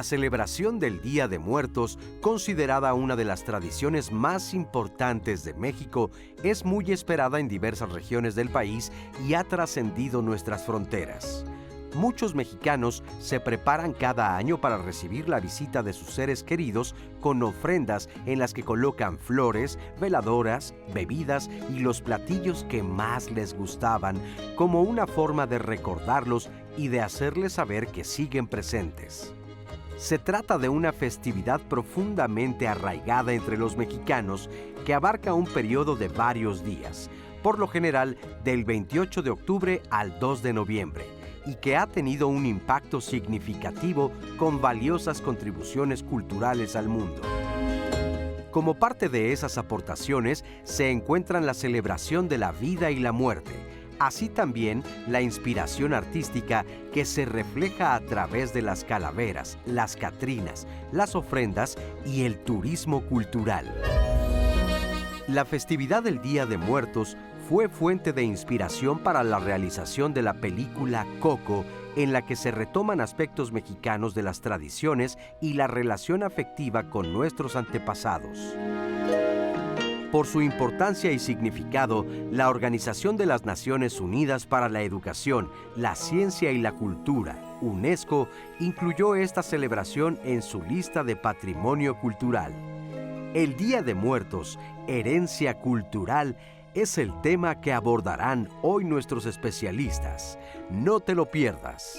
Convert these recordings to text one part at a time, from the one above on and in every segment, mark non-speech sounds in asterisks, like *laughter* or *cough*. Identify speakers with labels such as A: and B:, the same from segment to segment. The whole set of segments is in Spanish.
A: La celebración del Día de Muertos, considerada una de las tradiciones más importantes de México, es muy esperada en diversas regiones del país y ha trascendido nuestras fronteras. Muchos mexicanos se preparan cada año para recibir la visita de sus seres queridos con ofrendas en las que colocan flores, veladoras, bebidas y los platillos que más les gustaban como una forma de recordarlos y de hacerles saber que siguen presentes. Se trata de una festividad profundamente arraigada entre los mexicanos que abarca un periodo de varios días, por lo general del 28 de octubre al 2 de noviembre, y que ha tenido un impacto significativo con valiosas contribuciones culturales al mundo. Como parte de esas aportaciones se encuentran la celebración de la vida y la muerte, así también la inspiración artística que se refleja a través de las calaveras, las catrinas, las ofrendas y el turismo cultural. La festividad del Día de Muertos fue fuente de inspiración para la realización de la película Coco, en la que se retoman aspectos mexicanos de las tradiciones y la relación afectiva con nuestros antepasados. Por su importancia y significado, la Organización de las Naciones Unidas para la Educación, la Ciencia y la Cultura, UNESCO, incluyó esta celebración en su lista de patrimonio cultural. El Día de Muertos, herencia cultural, es el tema que abordarán hoy nuestros especialistas. No te lo pierdas.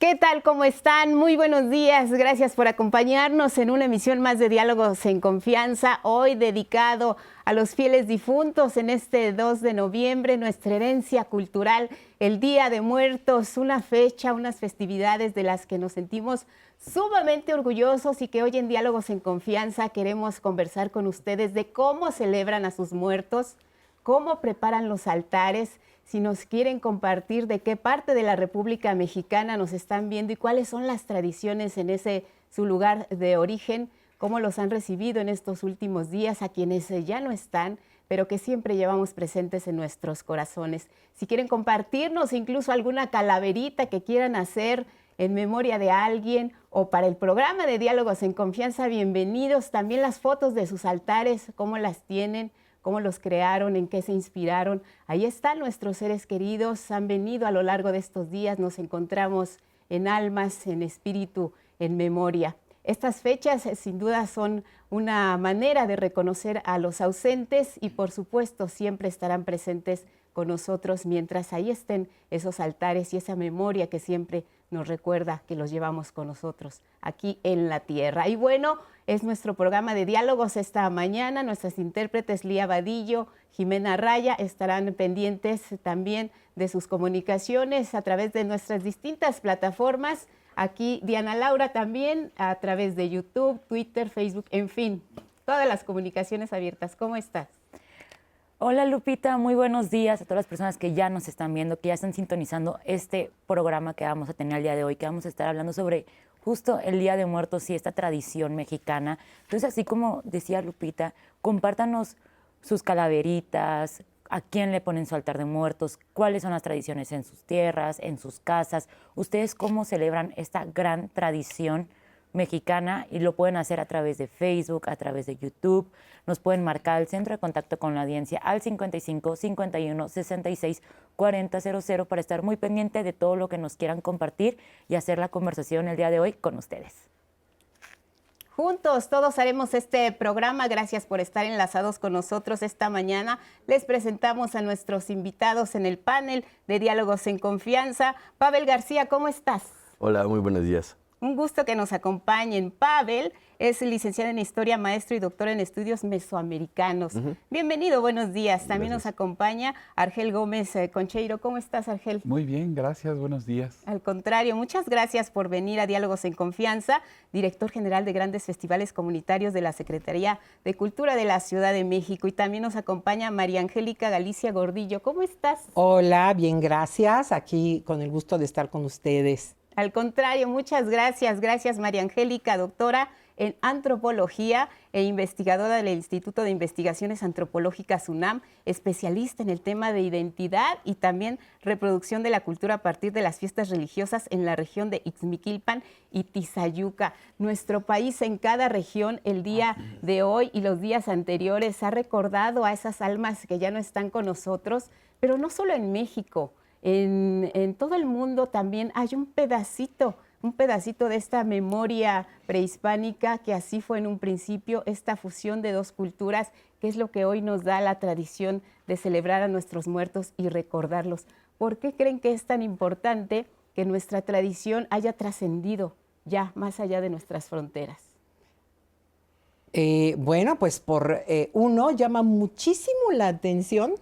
B: ¿Qué tal? ¿Cómo están? Muy buenos días. Gracias por acompañarnos en una emisión más de Diálogos en Confianza, hoy dedicado a los fieles difuntos en este 2 de noviembre, nuestra herencia cultural, el Día de Muertos, una fecha, unas festividades de las que nos sentimos sumamente orgullosos y que hoy en Diálogos en Confianza queremos conversar con ustedes de cómo celebran a sus muertos, cómo preparan los altares si nos quieren compartir de qué parte de la República Mexicana nos están viendo y cuáles son las tradiciones en ese su lugar de origen, cómo los han recibido en estos últimos días a quienes ya no están, pero que siempre llevamos presentes en nuestros corazones. Si quieren compartirnos incluso alguna calaverita que quieran hacer en memoria de alguien o para el programa de diálogos en confianza, bienvenidos. También las fotos de sus altares, cómo las tienen, cómo los crearon, en qué se inspiraron. Ahí están nuestros seres queridos, han venido a lo largo de estos días, nos encontramos en almas, en espíritu, en memoria. Estas fechas eh, sin duda son una manera de reconocer a los ausentes y por supuesto siempre estarán presentes con nosotros mientras ahí estén esos altares y esa memoria que siempre nos recuerda que los llevamos con nosotros aquí en la tierra. Y bueno, es nuestro programa de diálogos esta mañana. Nuestras intérpretes Lía Vadillo, Jimena Raya estarán pendientes también de sus comunicaciones a través de nuestras distintas plataformas. Aquí Diana Laura también a través de YouTube, Twitter, Facebook, en fin, todas las comunicaciones abiertas. ¿Cómo estás?
C: Hola Lupita, muy buenos días a todas las personas que ya nos están viendo, que ya están sintonizando este programa que vamos a tener el día de hoy, que vamos a estar hablando sobre justo el Día de Muertos y esta tradición mexicana. Entonces, así como decía Lupita, compártanos sus calaveritas, a quién le ponen su altar de muertos, cuáles son las tradiciones en sus tierras, en sus casas, ustedes cómo celebran esta gran tradición mexicana y lo pueden hacer a través de Facebook, a través de YouTube. Nos pueden marcar el centro de contacto con la audiencia al 55 51 66 40 00 para estar muy pendiente de todo lo que nos quieran compartir y hacer la conversación el día de hoy con ustedes.
B: Juntos todos haremos este programa. Gracias por estar enlazados con nosotros esta mañana. Les presentamos a nuestros invitados en el panel de Diálogos en Confianza. Pavel García, ¿cómo estás?
D: Hola, muy buenos días.
B: Un gusto que nos acompañen. Pavel es licenciado en Historia, maestro y doctor en estudios mesoamericanos. Bienvenido, buenos días. También nos acompaña Argel Gómez eh, Concheiro. ¿Cómo estás, Argel?
E: Muy bien, gracias, buenos días.
B: Al contrario, muchas gracias por venir a Diálogos en Confianza, director general de grandes festivales comunitarios de la Secretaría de Cultura de la Ciudad de México. Y también nos acompaña María Angélica Galicia Gordillo. ¿Cómo estás?
F: Hola, bien, gracias. Aquí con el gusto de estar con ustedes.
B: Al contrario, muchas gracias. Gracias, María Angélica, doctora en antropología e investigadora del Instituto de Investigaciones Antropológicas UNAM, especialista en el tema de identidad y también reproducción de la cultura a partir de las fiestas religiosas en la región de Ixmiquilpan y Tizayuca. Nuestro país en cada región el día de hoy y los días anteriores ha recordado a esas almas que ya no están con nosotros, pero no solo en México, en, todo el mundo también hay un pedacito un pedacito de esta memoria prehispánica que así fue en un principio, esta fusión de dos culturas, que es lo que hoy nos da la tradición de celebrar a nuestros muertos y recordarlos. ¿Por qué creen que es tan importante que nuestra tradición haya trascendido ya más allá de nuestras fronteras?
D: Eh, bueno, pues por eh, uno llama muchísimo la atención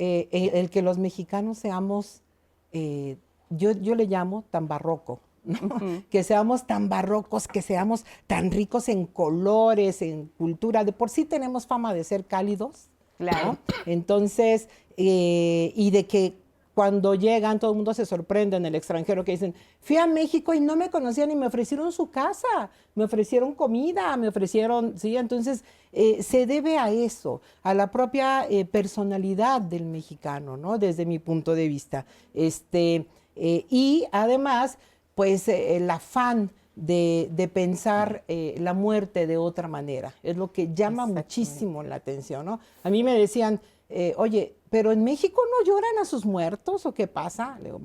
D: eh, el, que los mexicanos seamos, yo, yo le llamo tan barroco, *laughs* que seamos tan barrocos, que seamos tan ricos en colores, en cultura. De por sí tenemos fama de ser cálidos. Claro. Entonces, eh, y de que cuando llegan, todo el mundo se sorprende en el extranjero que dicen, fui a México y no me conocían y me ofrecieron su casa, me ofrecieron comida, me ofrecieron, sí, entonces eh, se debe a eso, a la propia eh, personalidad del mexicano, ¿no? Desde mi punto de vista. Este, y además, pues eh, el afán de, pensar eh, la muerte de otra manera. Es lo que llama muchísimo la atención, ¿no? A mí me decían, eh, oye, pero en México no lloran a sus muertos o qué pasa? Le digo,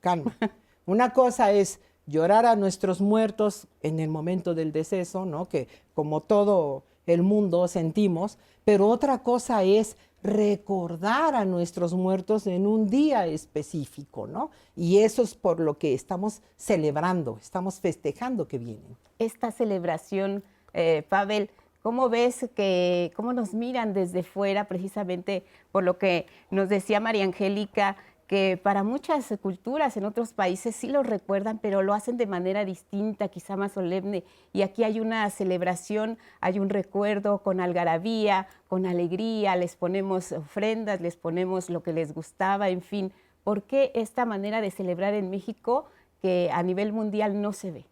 D: calma. *laughs* Una cosa es llorar a nuestros muertos en el momento del deceso, ¿no? Que como todo el mundo sentimos, pero otra cosa es recordar a nuestros muertos en un día específico, ¿no? Y eso es por lo que estamos celebrando, estamos festejando que vienen.
B: Esta celebración, eh, Pavel, ¿cómo ves que, cómo nos miran desde fuera precisamente por lo que nos decía María Angélica, que para muchas culturas en otros países sí lo recuerdan, pero lo hacen de manera distinta, quizá más solemne. Y aquí hay una celebración, hay un recuerdo con algarabía, con alegría, les ponemos ofrendas, les ponemos lo que les gustaba, en fin. ¿Por qué esta manera de celebrar en México que a nivel mundial no se ve?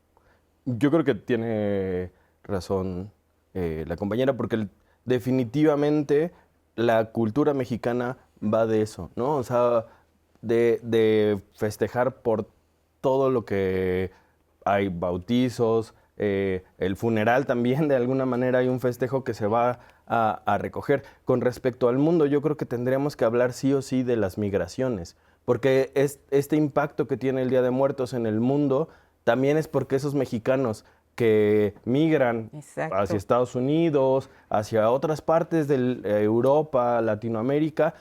F: Yo creo que tiene razón eh, la compañera, porque definitivamente la cultura mexicana va de eso, ¿no? O sea, de, festejar por todo lo que hay bautizos, eh, el funeral también de alguna manera hay un festejo que se va a, recoger. Con respecto al mundo, yo creo que tendríamos que hablar sí o sí de las migraciones, porque es, este impacto que tiene el Día de Muertos en el mundo también es porque esos mexicanos que migran hacia Estados Unidos, hacia otras partes de Europa, Latinoamérica,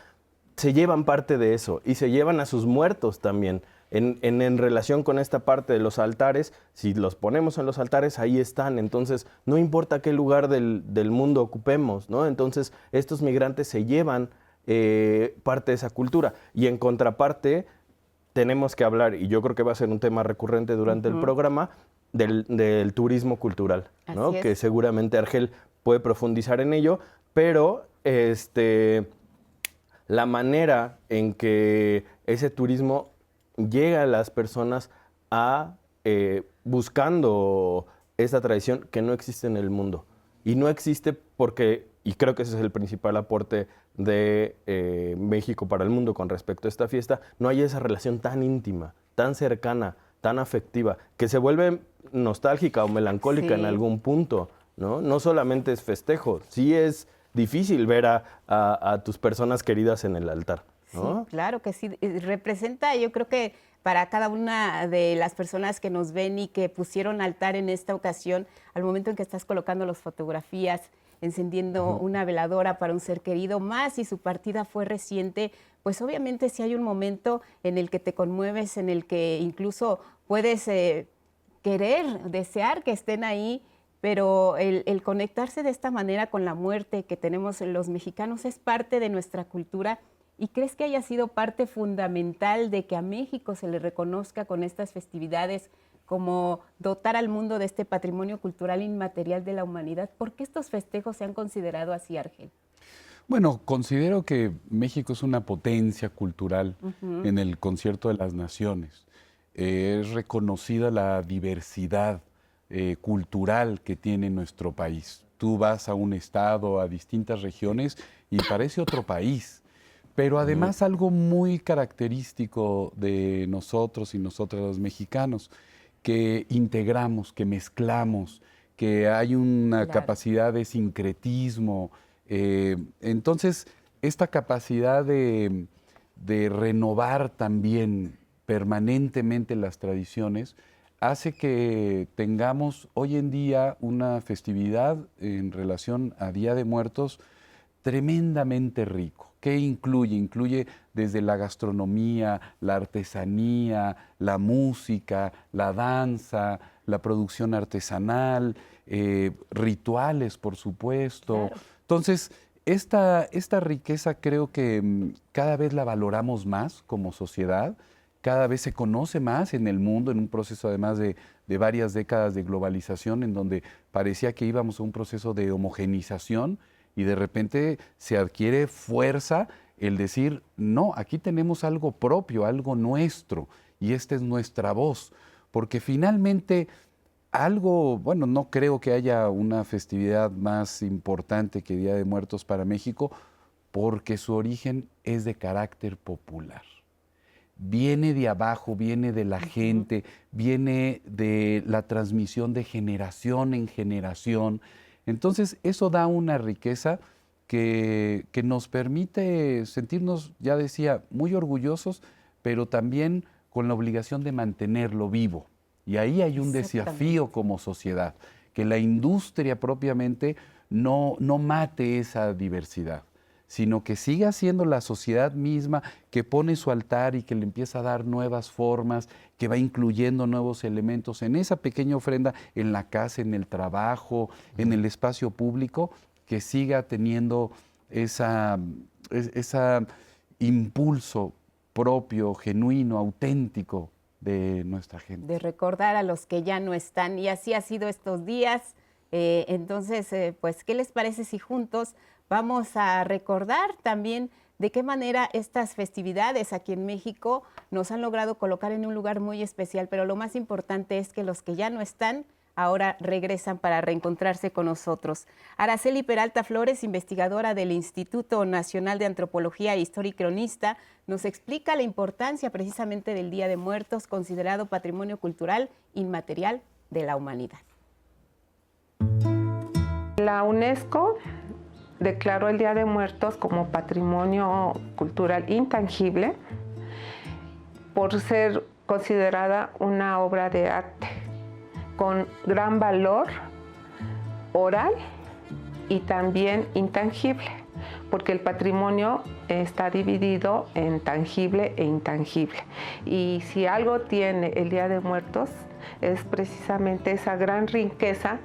F: se llevan parte de eso y se llevan a sus muertos también. En, en, relación con esta parte de los altares, si los ponemos en los altares, ahí están. Entonces, no importa qué lugar del, del mundo ocupemos, ¿no? Entonces, estos migrantes se llevan eh, parte de esa cultura. Y en contraparte, tenemos que hablar, y yo creo que va a ser un tema recurrente durante el programa, del, del turismo cultural, ¿no? Que seguramente Argel puede profundizar en ello, pero este la manera en que ese turismo llega a las personas a eh, buscando esta tradición que no existe en el mundo. Y no existe porque, y creo que ese es el principal aporte de eh, México para el mundo con respecto a esta fiesta, no hay esa relación tan íntima, tan cercana, tan afectiva, que se vuelve nostálgica o melancólica en algún punto, ¿no? No solamente es festejo, sí es difícil ver a, tus personas queridas en el altar.
B: Sí, claro que sí. Representa, yo creo que para cada una de las personas que nos ven y que pusieron altar en esta ocasión, al momento en que estás colocando las fotografías, encendiendo una veladora para un ser querido, más si su partida fue reciente, pues obviamente si hay un momento en el que te conmueves, en el que incluso puedes eh, querer, desear que estén ahí pero el, conectarse de esta manera con la muerte que tenemos los mexicanos es parte de nuestra cultura. ¿Y crees que haya sido parte fundamental de que a México se le reconozca con estas festividades como dotar al mundo de este patrimonio cultural inmaterial de la humanidad? ¿Por qué estos festejos se han considerado así, Argel?
E: Bueno, considero que México es una potencia cultural en el concierto de las naciones. Eh, es reconocida la diversidad eh, cultural que tiene nuestro país. Tú vas a un estado, a distintas regiones y parece otro país. Pero además algo muy característico de nosotros y nosotras los mexicanos, que integramos, que mezclamos, que hay una capacidad de sincretismo. Eh, entonces, esta capacidad de, renovar también permanentemente las tradiciones hace que tengamos hoy en día una festividad en relación a Día de Muertos tremendamente rico. ¿Qué incluye? Incluye desde la gastronomía, la artesanía, la música, la danza, la producción artesanal, eh, rituales, por supuesto. Entonces, esta, esta riqueza creo que mm, cada vez la valoramos más como sociedad, cada vez se conoce más en el mundo, en un proceso además de, de varias décadas de globalización, en donde parecía que íbamos a un proceso de homogenización y de repente se adquiere fuerza el decir, no, aquí tenemos algo propio, algo nuestro, y esta es nuestra voz, porque finalmente algo, bueno, no creo que haya una festividad más importante que Día de Muertos para México, porque su origen es de carácter popular. Viene de abajo, viene de la gente, viene de la transmisión de generación en generación, entonces, eso da una riqueza que, nos permite sentirnos, ya decía, muy orgullosos, pero también con la obligación de mantenerlo vivo. Y ahí hay un desafío como sociedad, que la industria propiamente no, no mate esa diversidad sino que siga siendo la sociedad misma que pone su altar y que le empieza a dar nuevas formas, que va incluyendo nuevos elementos en esa pequeña ofrenda, en la casa, en el trabajo, en el espacio público, que siga teniendo esa, esa impulso propio, genuino, auténtico de nuestra gente.
B: De recordar a los que ya no están. Y así ha sido estos días. Eh, entonces, eh, pues, ¿qué les parece si juntos Vamos a recordar también de qué manera estas festividades aquí en México nos han logrado colocar en un lugar muy especial, pero lo más importante es que los que ya no están ahora regresan para reencontrarse con nosotros. Araceli Peralta Flores, investigadora del Instituto Nacional de Antropología e Historia y Cronista, nos explica la importancia precisamente del Día de Muertos, considerado patrimonio cultural inmaterial de la humanidad.
G: La UNESCO declaró el Día de Muertos como patrimonio cultural intangible por ser considerada una obra de arte con gran valor oral y también intangible, porque el patrimonio está dividido en tangible e intangible. Y si algo tiene el Día de Muertos es precisamente esa gran riqueza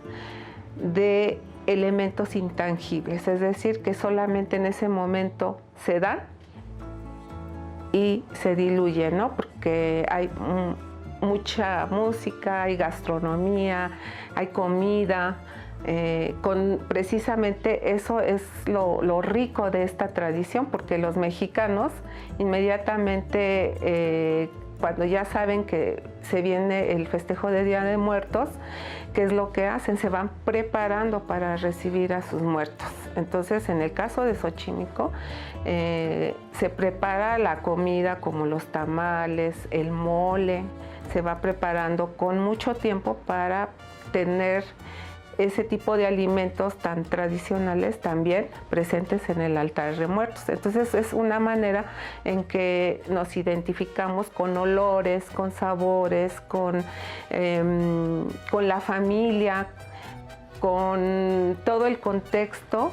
G: de elementos intangibles, es decir, que solamente en ese momento se dan y se diluyen, ¿no? Porque hay mucha música, hay gastronomía, hay comida, eh, precisamente eso es lo, rico de esta tradición, porque los mexicanos inmediatamente eh, cuando ya saben que se viene el festejo de Día de Muertos, ¿qué es lo que hacen? Se van preparando para recibir a sus muertos. Entonces, en el caso de Xochimilco, eh, se prepara la comida como los tamales, el mole, se va preparando con mucho tiempo para tener ese tipo de alimentos tan tradicionales también presentes en el altar de muertos. Entonces es una manera en que nos identificamos con olores, con sabores, con, em, con la familia, con todo el contexto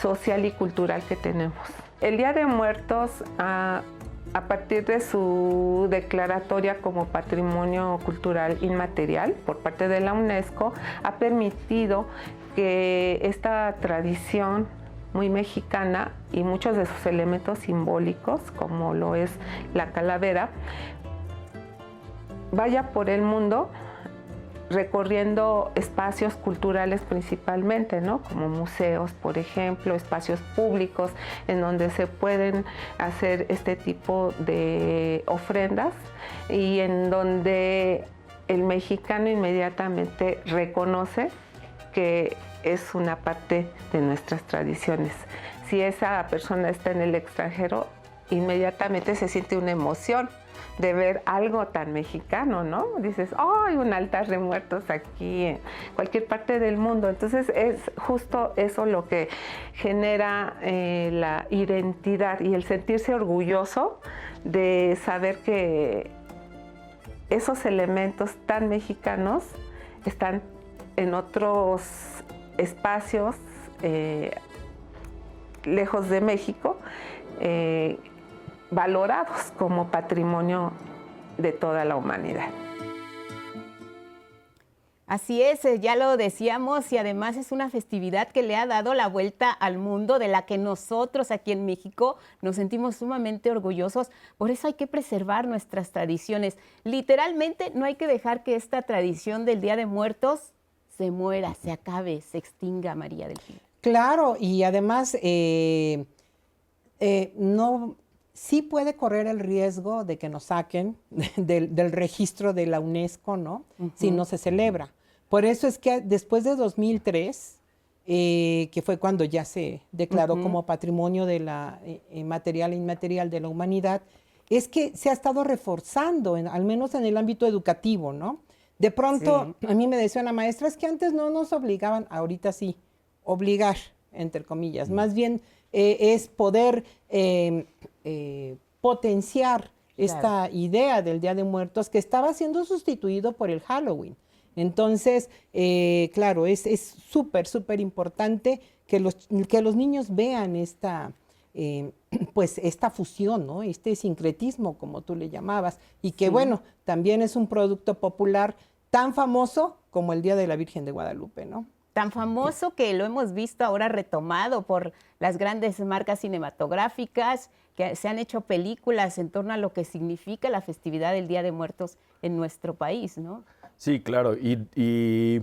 G: social y cultural que tenemos. El Día de Muertos ah, a partir de su declaratoria como patrimonio cultural inmaterial por parte de la UNESCO, ha permitido que esta tradición muy mexicana y muchos de sus elementos simbólicos, como lo es la calavera, vaya por el mundo recorriendo espacios culturales principalmente, ¿no? Como museos, por ejemplo, espacios públicos en donde se pueden hacer este tipo de ofrendas y en donde el mexicano inmediatamente reconoce que es una parte de nuestras tradiciones. Si esa persona está en el extranjero, inmediatamente se siente una emoción de ver algo tan mexicano, ¿no? Dices, oh, hay un altar de muertos aquí en cualquier parte del mundo. Entonces es justo eso lo que genera eh, la identidad y el sentirse orgulloso de saber que esos elementos tan mexicanos están en otros espacios eh, lejos de México. Eh, valorados como patrimonio de toda la humanidad.
B: Así es, eh, ya lo decíamos y además es una festividad que le ha dado la vuelta al mundo, de la que nosotros aquí en México nos sentimos sumamente orgullosos. Por eso hay que preservar nuestras tradiciones. Literalmente no hay que dejar que esta tradición del Día de Muertos se muera, se acabe, se extinga, María del Pilar.
D: Claro, y además eh, eh, no sí puede correr el riesgo de que nos saquen *laughs* del, registro de la UNESCO, ¿no? Si no se celebra. Por eso es que después de 2003, eh, que fue cuando ya se declaró como patrimonio de la eh, eh, material e inmaterial de la humanidad, es que se ha estado reforzando, al menos en el ámbito educativo, ¿no? De pronto, a mí me decía una maestra, es que antes no nos obligaban, ahorita sí, obligar, entre comillas. Más bien es poder em, eh, potenciar esta idea del Día de Muertos que estaba siendo sustituido por el Halloween. Entonces, eh, claro, es súper, súper importante que los, que los niños vean esta, eh, *clears throat* pues esta fusión, ¿no? este sincretismo, como tú le llamabas, y que bueno, también es un producto popular tan famoso como el Día de la Virgen de Guadalupe, ¿no?
B: Tan famoso que lo hemos visto ahora retomado por las grandes marcas cinematográficas, que se han hecho películas en torno a lo que significa la festividad del Día de Muertos en nuestro país, ¿no?
F: Sí, claro, y,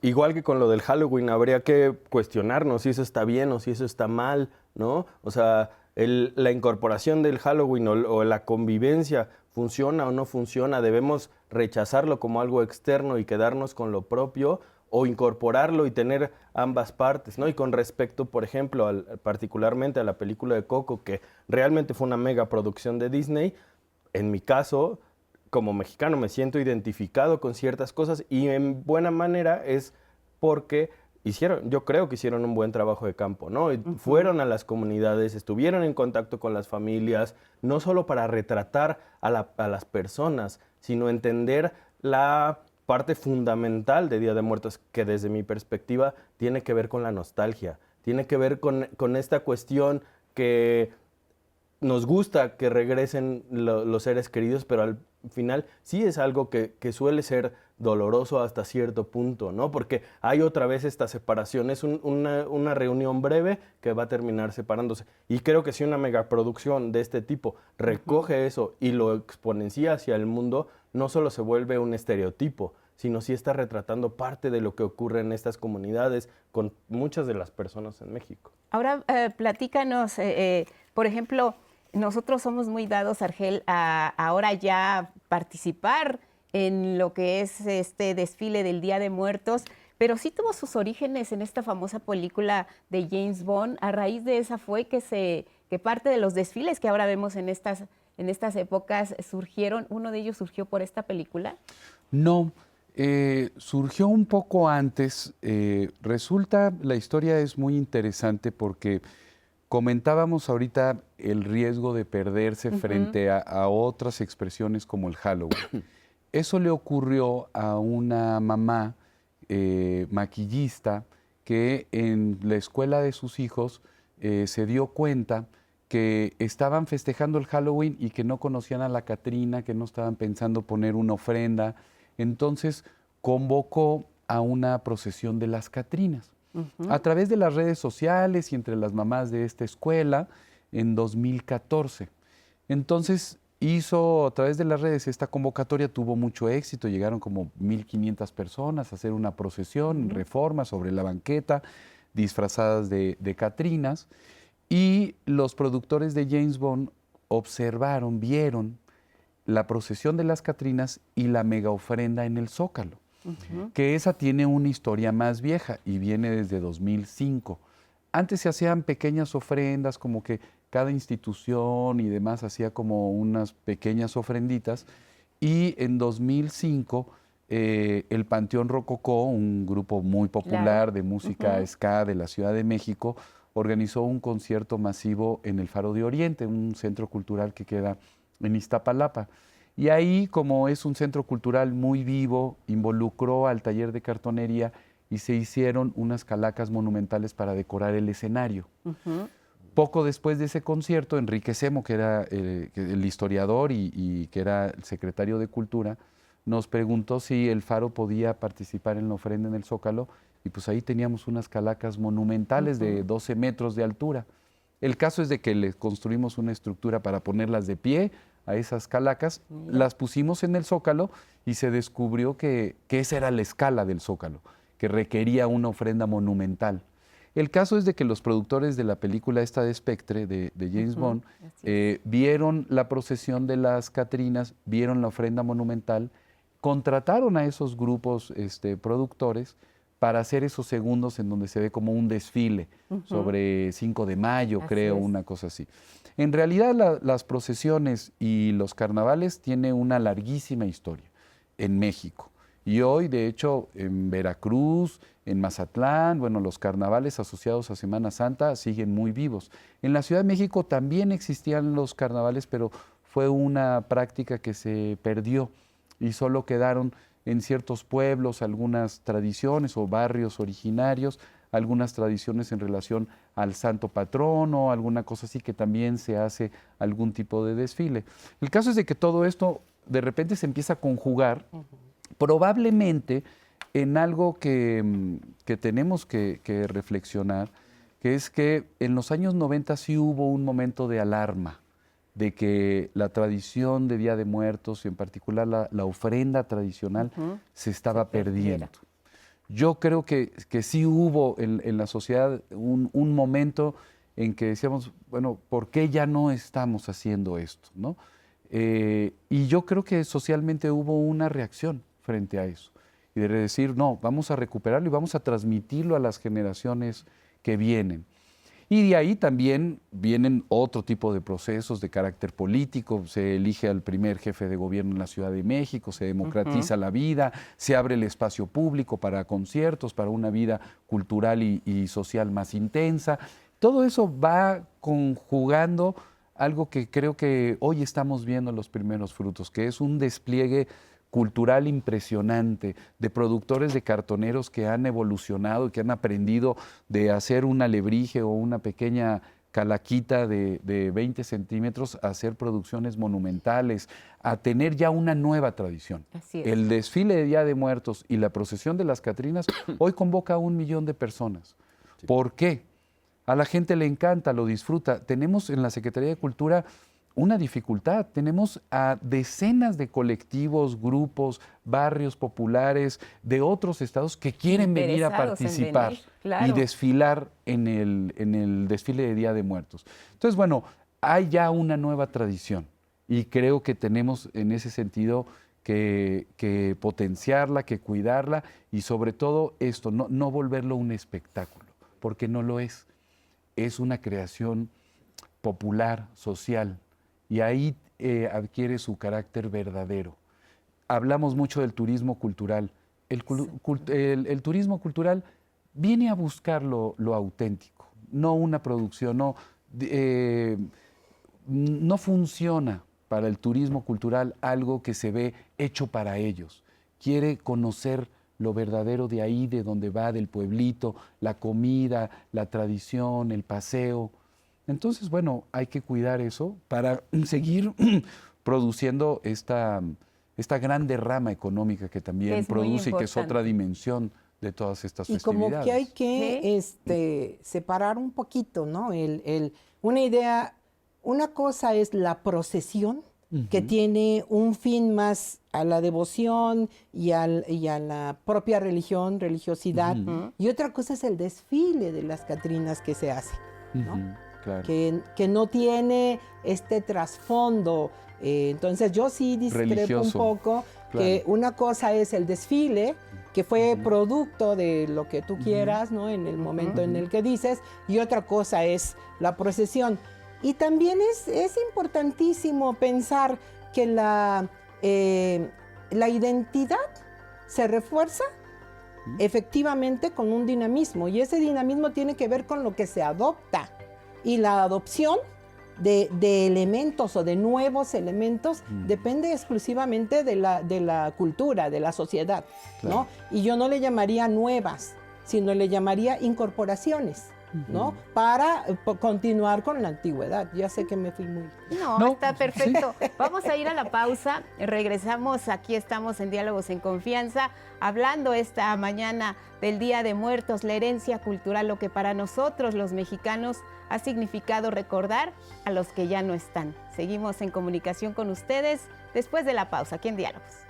F: igual que con lo del Halloween, habría que cuestionarnos si eso está bien o si eso está mal, ¿no? O sea, la incorporación del Halloween o la convivencia funciona o no funciona, debemos rechazarlo como algo externo y quedarnos con lo propio o incorporarlo y tener ambas partes, ¿no? Y con respecto, por ejemplo, particularmente a la película de Coco, que realmente fue una mega producción de Disney, en mi caso, como mexicano, me siento identificado con ciertas cosas y en buena manera es porque hicieron, yo creo que hicieron un buen trabajo de campo, ¿no? Fueron a las comunidades, estuvieron en contacto con las familias, no solo para retratar a, a las personas, sino entender la parte fundamental de Día de Muertos que desde mi perspectiva tiene que ver con la nostalgia, tiene que ver con, esta cuestión que nos gusta que regresen los seres queridos, pero al final sí es algo que, suele ser doloroso hasta cierto punto, ¿no? Porque hay otra vez esta separación, es una, una, reunión breve que va a terminar separándose. Y creo que si una megaproducción de este tipo recoge eso y lo exponencia hacia el mundo, no solo se vuelve un estereotipo, sino sí está retratando parte de lo que ocurre en estas comunidades con muchas de las personas en México.
B: Ahora, eh, platícanos, eh, eh, por ejemplo, nosotros somos muy dados, Argel, a ahora ya participar en lo que es este desfile del Día de Muertos, pero sí tuvo sus orígenes en esta famosa película de James Bond. A raíz de esa fue que se que parte de los desfiles que ahora vemos en estas en estas épocas surgieron, uno de ellos surgió por esta película?
E: No, eh, surgió un poco antes. Eh, resulta, la historia es muy interesante porque comentábamos ahorita el riesgo de perderse frente a, otras expresiones como el Halloween. *coughs* Eso le ocurrió a una mamá eh, maquillista que en la escuela de sus hijos se dio cuenta que estaban festejando el Halloween y que no conocían a la Catrina, que no estaban pensando poner una ofrenda. Entonces convocó a una procesión de las Catrinas. A través de las redes sociales y entre las mamás de esta escuela en 2014. Entonces, hizo a través de las redes esta convocatoria, tuvo mucho éxito, llegaron como 1.500 personas a hacer una procesión en reforma sobre la banqueta, disfrazadas de, de Catrinas, y los productores de James Bond observaron, vieron la procesión de las Catrinas y la mega ofrenda en el Zócalo, que esa tiene una historia más vieja y viene desde 2005. Antes se hacían pequeñas ofrendas, como que cada institución y demás hacía como unas pequeñas ofrenditas. Y en 2005, eh, el Panteón Rococó, un grupo muy popular de música ska de la Ciudad de México, organizó un concierto masivo en el Faro de Oriente, un centro cultural que queda en Iztapalapa. Y ahí, como es un centro cultural muy vivo, involucró al taller de cartonería y se hicieron unas calacas monumentales para decorar el escenario. Poco después de ese concierto, Enrique Semo, que era eh, el historiador y, que era el secretario de Cultura, nos preguntó si el Faro podía participar en la ofrenda en el Zócalo y pues ahí teníamos unas calacas monumentales de 12 metros de altura. El caso es de que le construimos una estructura para ponerlas de pie a esas calacas, las pusimos en el Zócalo y se descubrió que, que esa era la escala del Zócalo, que requería una ofrenda monumental. El caso es de que los productores de la película esta de Spectre, de, James Bond, eh, vieron la procesión de las Catrinas, vieron la ofrenda monumental, contrataron a esos grupos este, productores para hacer esos segundos en donde se ve como un desfile sobre 5 de mayo, creo, una cosa así. En realidad las procesiones y los carnavales tienen una larguísima historia en México. Y hoy, de hecho, en Veracruz, en Mazatlán, bueno, los carnavales asociados a Semana Santa siguen muy vivos. En la Ciudad de México también existían los carnavales, pero fue una práctica que se perdió y solo quedaron en ciertos pueblos algunas tradiciones o barrios originarios, algunas tradiciones en relación al santo patrono, alguna cosa así que también se hace algún tipo de desfile. El caso es de que todo esto de repente se empieza a conjugar probablemente en algo que, mm, tenemos que, reflexionar, que es que en los años 90 sí hubo un momento de alarma de que la tradición de Día de Muertos, y en particular la, ofrenda tradicional, se estaba perdiendo. Yo creo que, que sí hubo en, la sociedad un, momento en que decíamos, bueno, ¿por qué ya no estamos haciendo esto? ¿no? Eh, y yo creo que socialmente hubo una reacción frente a eso. Y de decir, no, vamos a recuperarlo y vamos a transmitirlo a las generaciones que vienen. Y de ahí también vienen otro tipo de procesos de carácter político. Se elige al primer jefe de gobierno en la Ciudad de México, se democratiza la vida, se abre el espacio público para conciertos, para una vida cultural y, y social más intensa. Todo eso va conjugando algo que creo que hoy estamos viendo los primeros frutos, que es un despliegue cultural impresionante de productores de cartoneros que han evolucionado y que han aprendido de hacer un alebrije o una pequeña calaquita de, 20 centímetros a hacer producciones monumentales, a tener ya una nueva tradición. El desfile de Día de Muertos y la procesión de las Catrinas *coughs* hoy convoca a un millón de personas. ¿Por qué? A la gente le encanta, lo disfruta. Tenemos en la Secretaría de Cultura una dificultad. Tenemos a decenas de colectivos, grupos, barrios populares de otros estados que quieren venir a participar y desfilar en el, en el desfile de Día de Muertos. Entonces, bueno, hay ya una nueva tradición y creo que tenemos en ese sentido que, potenciarla, que cuidarla y sobre todo esto, no, no volverlo un espectáculo, porque no lo es. Es una creación popular, social, y ahí eh, adquiere su carácter verdadero. Hablamos mucho del turismo cultural. El, turismo cultural viene a buscar lo, auténtico, no una producción, no, eh, no funciona para el turismo cultural algo que se ve hecho para ellos. Quiere conocer lo verdadero de ahí, de donde va, del pueblito, la comida, la tradición, el paseo. Entonces, bueno, hay que cuidar eso para seguir *clears throat* produciendo esta, esta gran derrama económica que también produce y que es otra dimensión de todas estas y
D: como que hay que este, separar un poquito, ¿no? El, una idea, una cosa es la procesión que tiene un fin más a la devoción y, al- y a la propia religión, religiosidad. Y otra cosa es el desfile de las Catrinas que se hace, ¿no?
E: Claro.
D: que, que no tiene este trasfondo. Eh, entonces yo sí discrepo
E: Religioso,
D: un poco que una cosa es el desfile, que fue producto de lo que tú quieras, ¿no? En el momento en el que dices, y otra cosa es la procesión. Y también es, es importantísimo pensar que la, eh, la identidad se refuerza efectivamente con un dinamismo y ese dinamismo tiene que ver con lo que se adopta y la adopción de, de elementos o de nuevos elementos depende exclusivamente de la, de la cultura, de la sociedad, ¿no? Y yo no le llamaría nuevas, sino le llamaría incorporaciones, ¿no? Para eh, continuar con la antigüedad. Ya sé que me fui muy...
B: No,
E: No,
B: está perfecto. *laughs* Vamos a ir a la pausa. Regresamos. Aquí estamos en Diálogos en Confianza, hablando esta mañana del Día de Muertos, la herencia cultural, lo que para nosotros los mexicanos ha significado recordar a los que ya no están. Seguimos en comunicación con ustedes después de la pausa, aquí en Diálogos.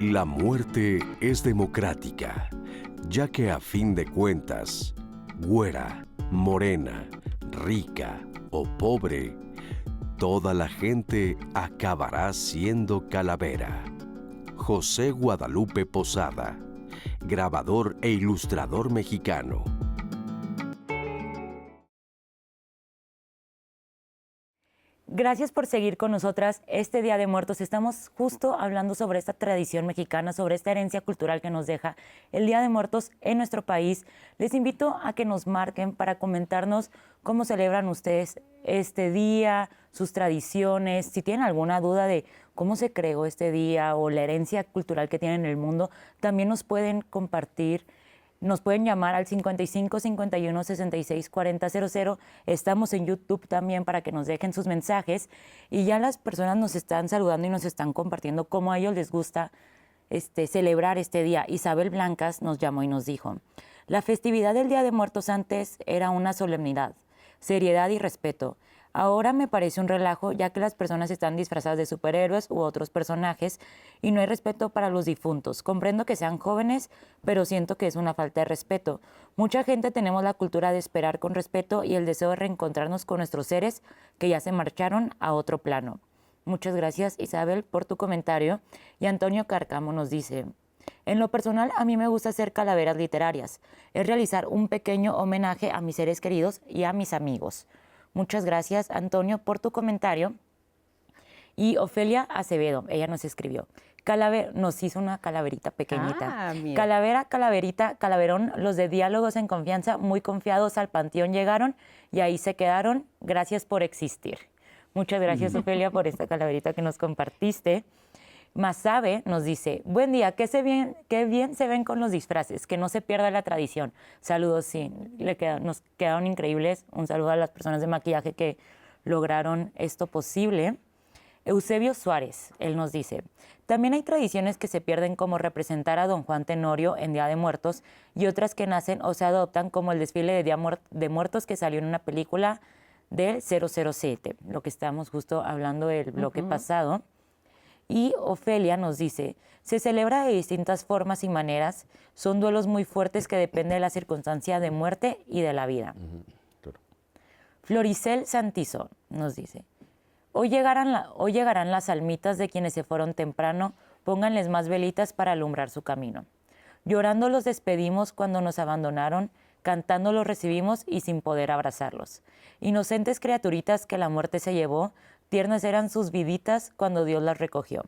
A: La muerte es democrática, ya que a fin de cuentas, güera, morena, rica o pobre, toda la gente acabará siendo calavera. José Guadalupe Posada, grabador e ilustrador mexicano.
C: Gracias por seguir con nosotras este Día de Muertos. Estamos justo hablando sobre esta tradición mexicana, sobre esta herencia cultural que nos deja el Día de Muertos en nuestro país. Les invito a que nos marquen para comentarnos cómo celebran ustedes este día, sus tradiciones, si tienen alguna duda de cómo se creó este día o la herencia cultural que tiene en el mundo, también nos pueden compartir nos pueden llamar al 55 51 66 40 00. Estamos en YouTube también para que nos dejen sus mensajes. Y ya las personas nos están saludando y nos están compartiendo cómo a ellos les gusta este, celebrar este día. Isabel Blancas nos llamó y nos dijo, la festividad del Día de Muertos antes era una solemnidad, seriedad y respeto. Ahora me parece un relajo ya que las personas están disfrazadas de superhéroes u otros personajes y no hay respeto para los difuntos. Comprendo que sean jóvenes, pero siento que es una falta de respeto. Mucha gente tenemos la cultura de esperar con respeto y el deseo de reencontrarnos con nuestros seres que ya se marcharon a otro plano. Muchas gracias Isabel por tu comentario. Y Antonio Carcamo nos dice, en lo personal, a mí me gusta hacer calaveras literarias. Es realizar un pequeño homenaje a mis seres queridos y a mis amigos. Muchas gracias, Antonio, por tu comentario. Y Ofelia Acevedo, ella nos escribió. Calaver nos hizo una calaverita pequeñita.
B: Ah.
C: Calavera, calaverita, calaverón, los de diálogos en confianza, muy confiados al panteón llegaron y ahí se quedaron. Gracias por existir. Muchas gracias, Ofelia, por esta calaverita que nos compartiste. Masabe nos dice, buen día, qué, se bien, qué bien se ven con los disfraces, que no se pierda la tradición. Saludos, sí, le queda- nos quedaron increíbles. Un saludo a las personas de maquillaje que lograron esto posible. Eusebio Suárez, él nos dice, también hay tradiciones que se pierden como representar a don Juan Tenorio en Día de Muertos y otras que nacen o se adoptan como el desfile de Día de Muertos que salió en una película del 007, lo que estábamos justo hablando del bloque pasado. Y Ofelia nos dice, se celebra de distintas formas y maneras, son duelos muy fuertes que dependen de la circunstancia de muerte y de la vida. Floricel Santizo nos dice, hoy llegarán, la- hoy llegarán las almitas de quienes se fueron temprano, pónganles más velitas para alumbrar su camino. Llorando los despedimos cuando nos abandonaron, cantando los recibimos y sin poder abrazarlos. Inocentes criaturitas que la muerte se llevó, tiernas eran sus viditas cuando Dios las recogió.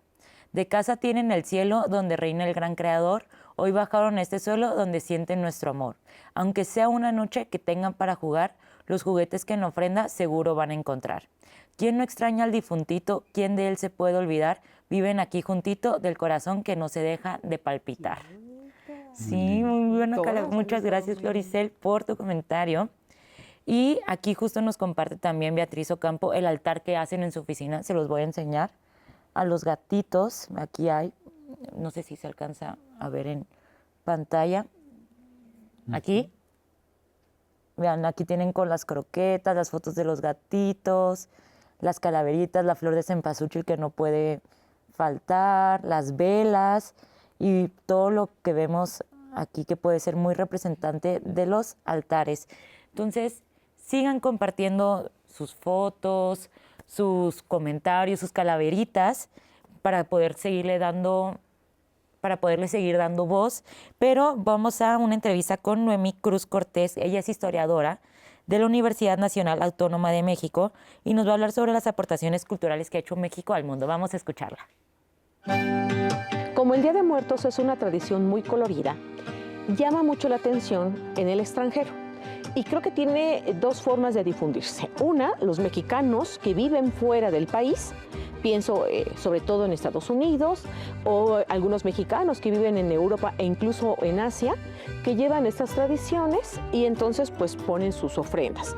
C: De casa tienen el cielo donde reina el gran creador, hoy bajaron a este suelo donde sienten nuestro amor. Aunque sea una noche que tengan para jugar, los juguetes que en ofrenda seguro van a encontrar. ¿Quién no extraña al difuntito? ¿Quién de él se puede olvidar? Viven aquí juntito del corazón que no se deja de palpitar. Sí, muy cala- Muchas gracias, Floricel, por tu comentario. Y aquí justo nos comparte también Beatriz Ocampo el altar que hacen en su oficina. Se los voy a enseñar a los gatitos. Aquí hay, no sé si se alcanza a ver en pantalla. Aquí. Vean, aquí tienen con las croquetas, las fotos de los gatitos, las calaveritas, la flor de cempasúchil que no puede faltar, las velas y todo lo que vemos aquí que puede ser muy representante de los altares. Entonces, sigan compartiendo sus fotos, sus comentarios, sus calaveritas para poder seguirle dando para poderle seguir dando voz, pero vamos a una entrevista con Noemí Cruz Cortés, ella es historiadora de la Universidad Nacional Autónoma de México y nos va a hablar sobre las aportaciones culturales que ha hecho México al mundo. Vamos a escucharla.
H: Como el Día de Muertos es una tradición muy colorida, llama mucho la atención en el extranjero. Y creo que tiene dos formas de difundirse. Una, los mexicanos que viven fuera del país, pienso eh, sobre todo en Estados Unidos, o algunos mexicanos que viven en Europa e incluso en Asia, que llevan estas tradiciones y entonces pues ponen sus ofrendas.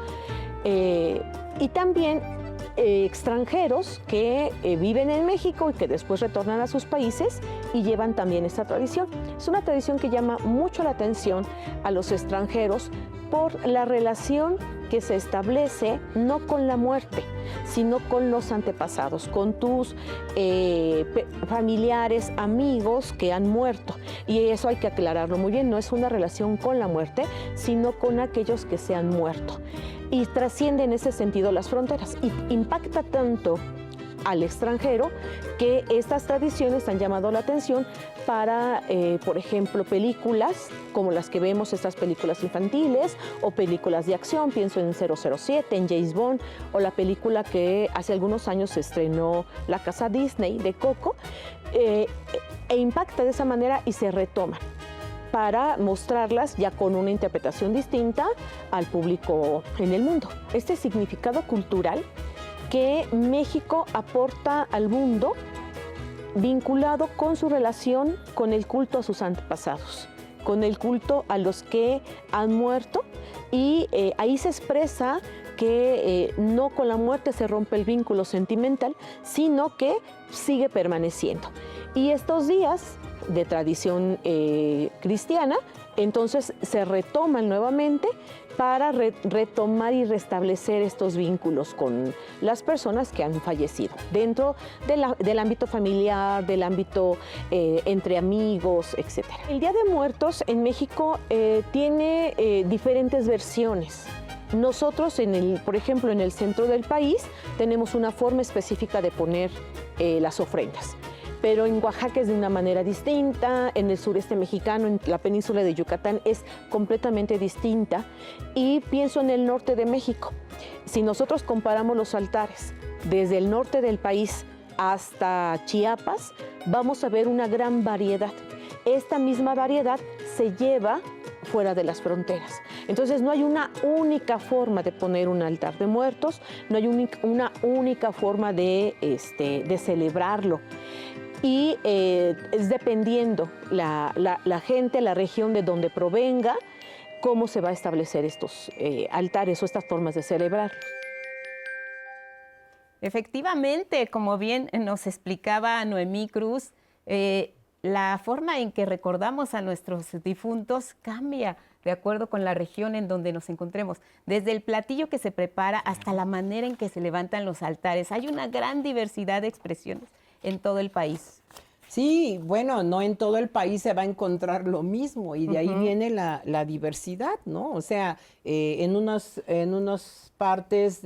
H: Eh, y también eh, extranjeros que eh, viven en México y que después retornan a sus países y llevan también esta tradición. Es una tradición que llama mucho la atención a los extranjeros por la relación que se establece no con la muerte, sino con los antepasados, con tus eh, familiares, amigos que han muerto. Y eso hay que aclararlo muy bien, no es una relación con la muerte, sino con aquellos que se han muerto y trasciende en ese sentido las fronteras y impacta tanto al extranjero que estas tradiciones han llamado la atención para, eh, por ejemplo, películas como las que vemos, estas películas infantiles o películas de acción, pienso en 007, en James Bond o la película que hace algunos años se estrenó La Casa Disney de Coco, eh, e impacta de esa manera y se retoma para mostrarlas ya con una interpretación distinta al público en el mundo. Este significado cultural que México aporta al mundo vinculado con su relación con el culto a sus antepasados, con el culto a los que han muerto y eh, ahí se expresa que eh, no con la muerte se rompe el vínculo sentimental, sino que sigue permaneciendo. Y estos días de tradición eh, cristiana, entonces se retoman nuevamente para retomar y restablecer estos vínculos con las personas que han fallecido, dentro del ámbito familiar, del ámbito eh, entre amigos, etc. El Día de Muertos en México eh, tiene diferentes versiones. Nosotros, en el, por ejemplo, en el centro del país, tenemos una forma específica de poner las ofrendas pero en Oaxaca es de una manera distinta, en el sureste mexicano, en la península de Yucatán es completamente distinta y pienso en el norte de México. Si nosotros comparamos los altares desde el norte del país hasta Chiapas, vamos a ver una gran variedad. Esta misma variedad se lleva fuera de las fronteras. Entonces no hay una única forma de poner un altar de muertos, no hay una única forma de, este, de celebrarlo y eh, es dependiendo la, gente, la región de donde provenga, cómo se va a establecer estos eh, altares o estas formas de celebrar.
B: Efectivamente, como bien nos explicaba Noemí Cruz, eh, la forma en que recordamos a nuestros difuntos cambia de acuerdo con la región en donde nos encontremos, desde el platillo que se prepara hasta la manera en que se levantan los altares. Hay una gran diversidad de expresiones en todo el país.
D: Sí, bueno, no en todo el país se va a encontrar lo mismo y de ahí viene la, diversidad, ¿no? O sea, eh, en, unas, en unas partes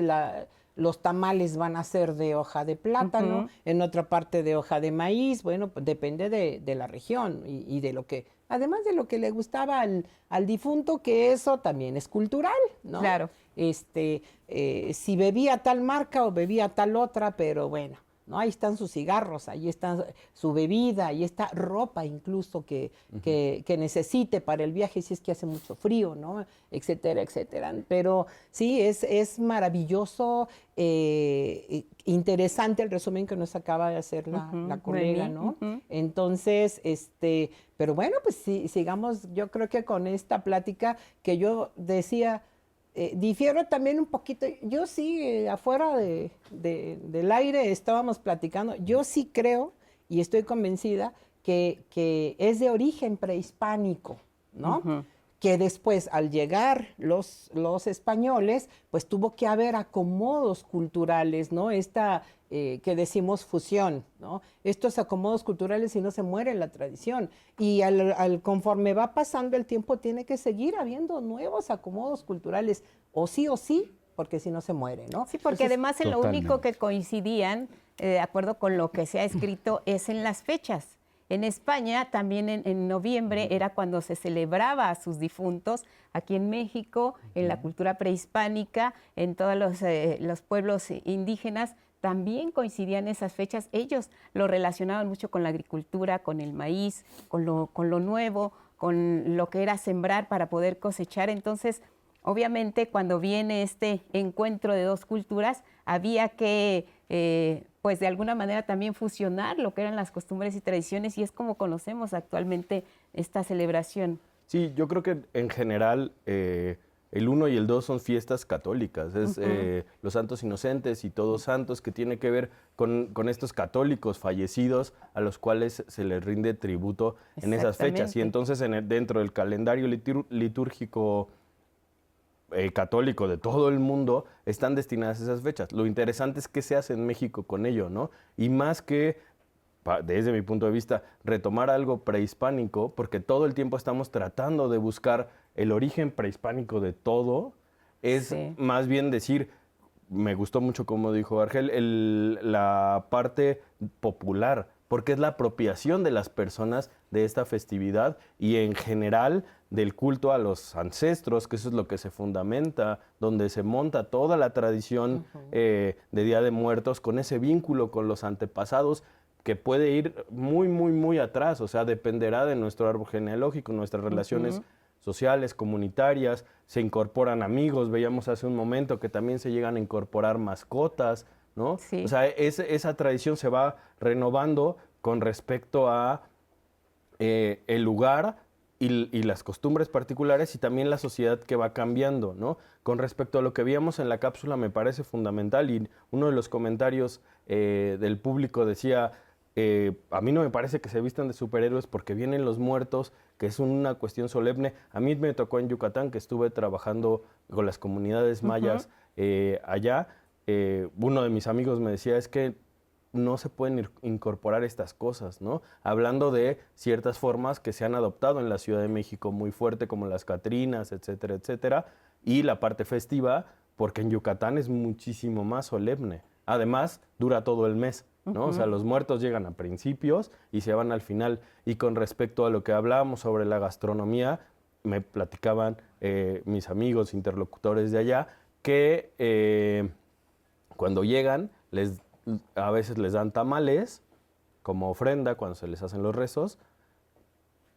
D: los tamales van a ser de hoja de plátano, en otra parte de hoja de maíz, bueno, pues depende de, la región y, de lo que, además de lo que le gustaba al, difunto, que eso también es cultural, ¿no?
B: Claro.
D: Este, eh, si bebía tal marca o bebía tal otra, pero bueno ¿no? Ahí están sus cigarros, ahí está su bebida, ahí está ropa incluso que, que, necesite para el viaje si es que hace mucho frío, ¿no? Etcétera, etcétera. Pero sí, es, es maravilloso, eh, interesante el resumen que nos acaba de hacer la, colega, ¿no? Entonces, este, pero bueno, pues sí, sigamos, yo creo que con esta plática que yo decía, eh, difiero también un poquito, yo sí, eh, afuera del aire estábamos platicando, yo sí creo y estoy convencida que, es de origen prehispánico, ¿no? que después al llegar los, los españoles, pues tuvo que haber acomodos culturales, ¿no? Esta eh, que decimos fusión, ¿no? Estos acomodos culturales y no se muere la tradición. Y al, conforme va pasando el tiempo tiene que seguir habiendo nuevos acomodos culturales, o sí o sí, porque si no se muere, ¿no?
B: Sí, porque además en lo único que coincidían, eh, de acuerdo con lo que se ha escrito, es en las fechas. En España también en, noviembre era cuando se celebraba a sus difuntos. Aquí en México, en la cultura prehispánica, en todos los, eh, los pueblos indígenas, también coincidían esas fechas. Ellos lo relacionaban mucho con la agricultura, con el maíz, con lo, con lo nuevo, con lo que era sembrar para poder cosechar. Entonces, obviamente, cuando viene este encuentro de dos culturas, había que eh, pues de alguna manera también fusionar lo que eran las costumbres y tradiciones y es como conocemos actualmente esta celebración.
F: Sí, yo creo que en general eh, el 1 y el 2 son fiestas católicas, es eh, los santos inocentes y todos santos que tiene que ver con, estos católicos fallecidos a los cuales se les rinde tributo en esas fechas. Y entonces en dentro del calendario litúrgico eh, católico de todo el mundo están destinadas esas fechas. Lo interesante es qué se hace en México con ello, ¿no? Y más que, desde mi punto de vista, retomar algo prehispánico, porque todo el tiempo estamos tratando de buscar el origen prehispánico de todo, es más bien decir, me gustó mucho como dijo Argel, la parte popular, porque es la apropiación de las personas de esta festividad y en general del culto a los ancestros, que eso es lo que se fundamenta, donde se monta toda la tradición eh, de Día de Muertos con ese vínculo con los antepasados que puede ir muy, muy, muy atrás, o sea, dependerá de nuestro árbol genealógico, nuestras relaciones sociales, comunitarias, se incorporan amigos, veíamos hace un momento que también se llegan a incorporar mascotas, ¿no? O sea, esa tradición se va renovando con respecto a eh, el lugar y, las costumbres particulares y también la sociedad que va cambiando, ¿no? Con respecto a lo que veíamos en la cápsula me parece fundamental y uno de los comentarios eh, del público decía, eh, a mí no me parece que se vistan de superhéroes porque vienen los muertos, que es una cuestión solemne. A mí me tocó en Yucatán que estuve trabajando con las comunidades mayas allá. uno de mis amigos me decía, es que no se pueden incorporar estas cosas, ¿no? Hablando de ciertas formas que se han adoptado en la Ciudad de México muy fuerte, como las Catrinas, etcétera, etcétera, y la parte festiva, porque en Yucatán es muchísimo más solemne. Además, dura todo el mes, ¿no? O sea, los muertos llegan a principios y se van al final. Y con respecto a lo que hablábamos sobre la gastronomía, me platicaban eh, mis amigos interlocutores de allá que eh, cuando llegan les a veces les dan tamales como ofrenda cuando se les hacen los rezos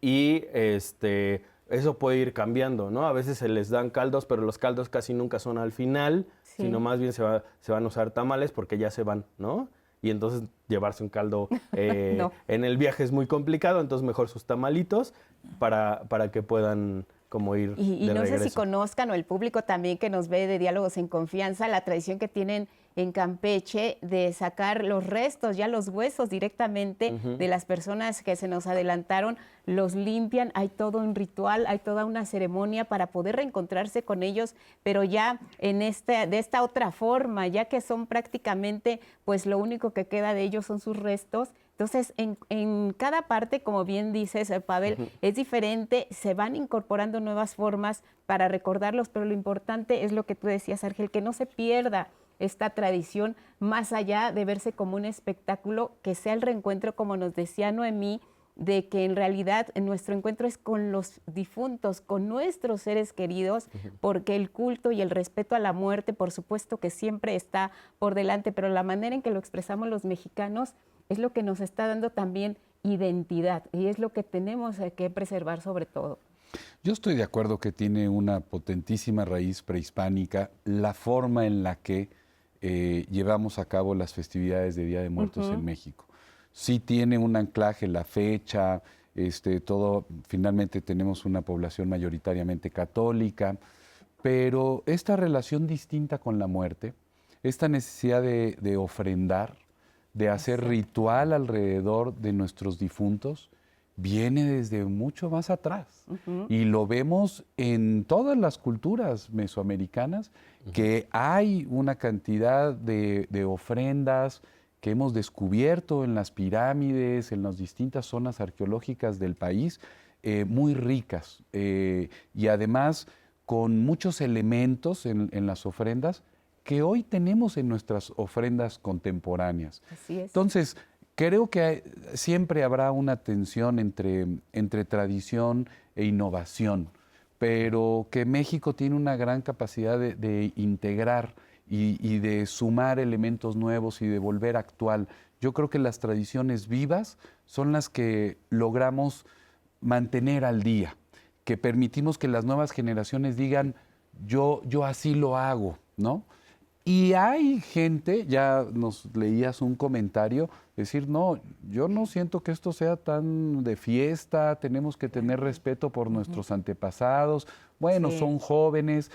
F: y este eso puede ir cambiando, ¿no? A veces se les dan caldos, pero los caldos casi nunca son al final, sino más bien se, se, van a usar tamales porque ya se van, ¿no? Y entonces llevarse un caldo *laughs* eh, en el viaje es muy complicado, entonces mejor sus tamalitos para, para que puedan como ir.
B: Y, y no sé si conozcan o el público también que nos ve de diálogos en confianza, la tradición que tienen en Campeche de sacar los restos, ya los huesos directamente de las personas que se nos adelantaron, los limpian, hay todo un ritual, hay toda una ceremonia para poder reencontrarse con ellos, pero ya en este, de esta otra forma, ya que son prácticamente, pues lo único que queda de ellos son sus restos. Entonces, en, cada parte, como bien dices, eh, Pavel, es diferente, se van incorporando nuevas formas para recordarlos, pero lo importante es lo que tú decías, Argel, que no se pierda esta tradición, más allá de verse como un espectáculo, que sea el reencuentro, como nos decía Noemí, de que en realidad nuestro encuentro es con los difuntos, con nuestros seres queridos, porque el culto y el respeto a la muerte, por supuesto que siempre está por delante, pero la manera en que lo expresamos los mexicanos es lo que nos está dando también identidad y es lo que tenemos que preservar sobre todo.
E: Yo estoy de acuerdo que tiene una potentísima raíz prehispánica la forma en la que eh, llevamos a cabo las festividades de Día de Muertos en México. Sí tiene un anclaje la fecha, este, todo, finalmente tenemos una población mayoritariamente católica, pero esta relación distinta con la muerte, esta necesidad de, ofrendar, de hacer ritual alrededor de nuestros difuntos, viene desde mucho más atrás. Y lo vemos en todas las culturas mesoamericanas, que hay una cantidad de, ofrendas que hemos descubierto en las pirámides, en las distintas zonas arqueológicas del país, eh, muy ricas. Eh, y además con muchos elementos en, en las ofrendas que hoy tenemos en nuestras ofrendas contemporáneas.
B: Así es.
E: Entonces, creo que siempre habrá una tensión entre, entre tradición e innovación, pero que México tiene una gran capacidad de, integrar y, y, de sumar elementos nuevos y de volver actual. Yo creo que las tradiciones vivas son las que logramos mantener al día, que permitimos que las nuevas generaciones digan, yo, yo así lo hago, ¿no? Y hay gente, ya nos leías un comentario, decir, no, yo no siento que esto sea tan de fiesta, tenemos que tener respeto por nuestros antepasados, bueno, son jóvenes,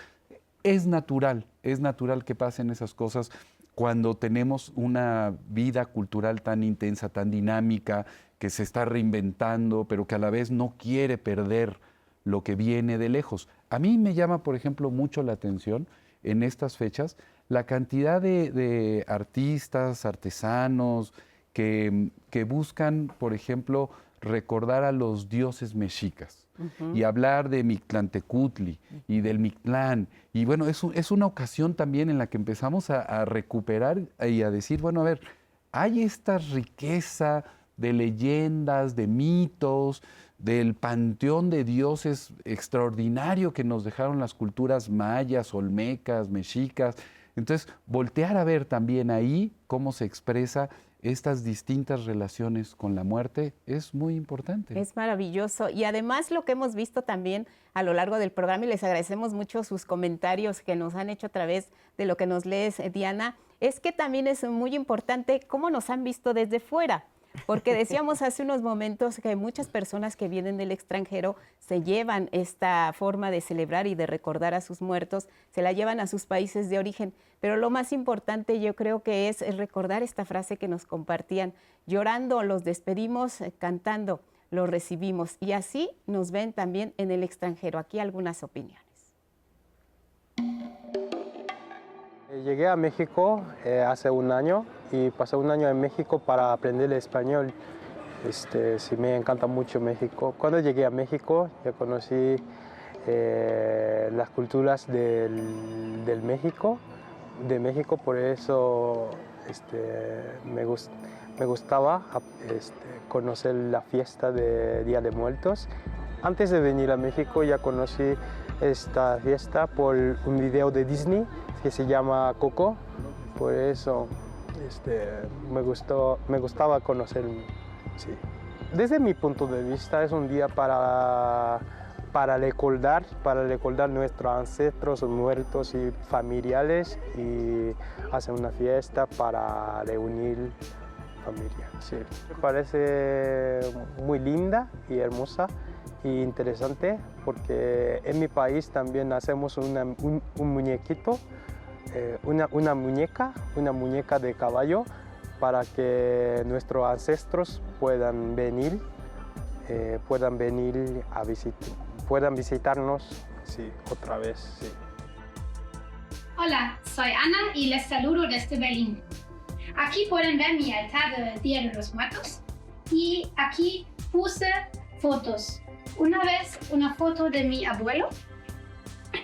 E: es natural, es natural que pasen esas cosas cuando tenemos una vida cultural tan intensa, tan dinámica, que se está reinventando, pero que a la vez no quiere perder lo que viene de lejos. A mí me llama, por ejemplo, mucho la atención en estas fechas la cantidad de, artistas, artesanos, que, buscan, por ejemplo, recordar a los dioses mexicas y hablar de Mictlantecutli y del Mictlán. Y bueno, es, es, una ocasión también en la que empezamos a, a, recuperar y a decir, bueno, a ver, hay esta riqueza de leyendas, de mitos, del panteón de dioses extraordinario que nos dejaron las culturas mayas, olmecas, mexicas, entonces, voltear a ver también ahí cómo se expresa estas distintas relaciones con la muerte es muy importante.
B: Es maravilloso. Y además lo que hemos visto también a lo largo del programa, y les agradecemos mucho sus comentarios que nos han hecho a través de lo que nos lees, Diana, es que también es muy importante cómo nos han visto desde fuera. Porque decíamos hace unos momentos que muchas personas que vienen del extranjero se llevan esta forma de celebrar y de recordar a sus muertos, se la llevan a sus países de origen. Pero lo más importante yo creo que es recordar esta frase que nos compartían, llorando los despedimos, eh, cantando los recibimos. Y así nos ven también en el extranjero. Aquí algunas opiniones.
I: Eh, llegué a México eh, hace un año y pasé un año en México para aprender el español. Este, sí, me encanta mucho México. Cuando llegué a México ya conocí eh, las culturas del, del, México, de México, por eso este, me, me, gustaba este, conocer la fiesta de Día de Muertos. Antes de venir a México ya conocí esta fiesta por un video de Disney que se llama Coco, por eso este, me, gustó, me gustaba conocer. Desde mi punto de vista es un día para, para recordar, para recordar nuestros ancestros muertos y familiares y hacer una fiesta para reunir familia. Me parece muy linda y hermosa y interesante porque en mi país también hacemos un muñequito eh, una, una, muñeca, una muñeca de caballo para que nuestros ancestros puedan venir, eh, puedan venir a visitar, puedan visitarnos sí, otra vez. Sí.
J: Hola, soy Ana y les saludo desde Berlín. Aquí pueden ver mi altar del Día de los Muertos y aquí puse fotos. Una vez una foto de mi abuelo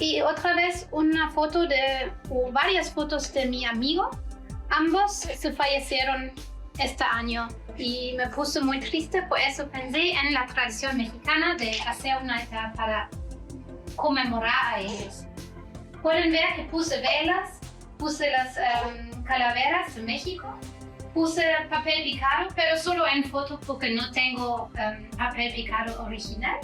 J: y otra vez una foto de, o varias fotos de mi amigo. Ambos se fallecieron este año y me puse muy triste, por eso pensé en la tradición mexicana de hacer una altar para conmemorar a ellos. Pueden ver que puse velas, puse las em, calaveras de México, puse papel picado, pero solo en foto porque no tengo em, papel picado original.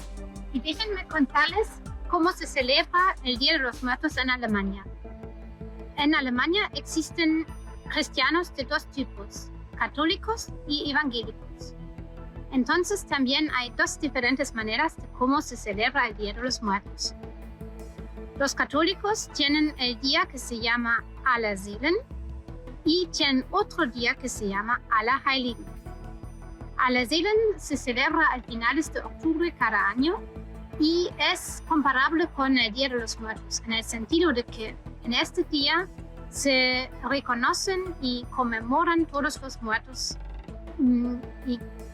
J: Y déjenme contarles cómo se celebra el Día de los Muertos en Alemania. En Alemania existen cristianos de dos tipos, católicos y evangélicos. Entonces también hay dos diferentes maneras de cómo se celebra el Día de los Muertos. Los católicos tienen el día que se llama Allerseelen y tienen otro día que se llama Allerheiligen. Alazelen se celebra al finales de octubre cada año y es comparable con el Día de los Muertos, en el sentido de que en este día se reconocen y conmemoran todos los muertos mm,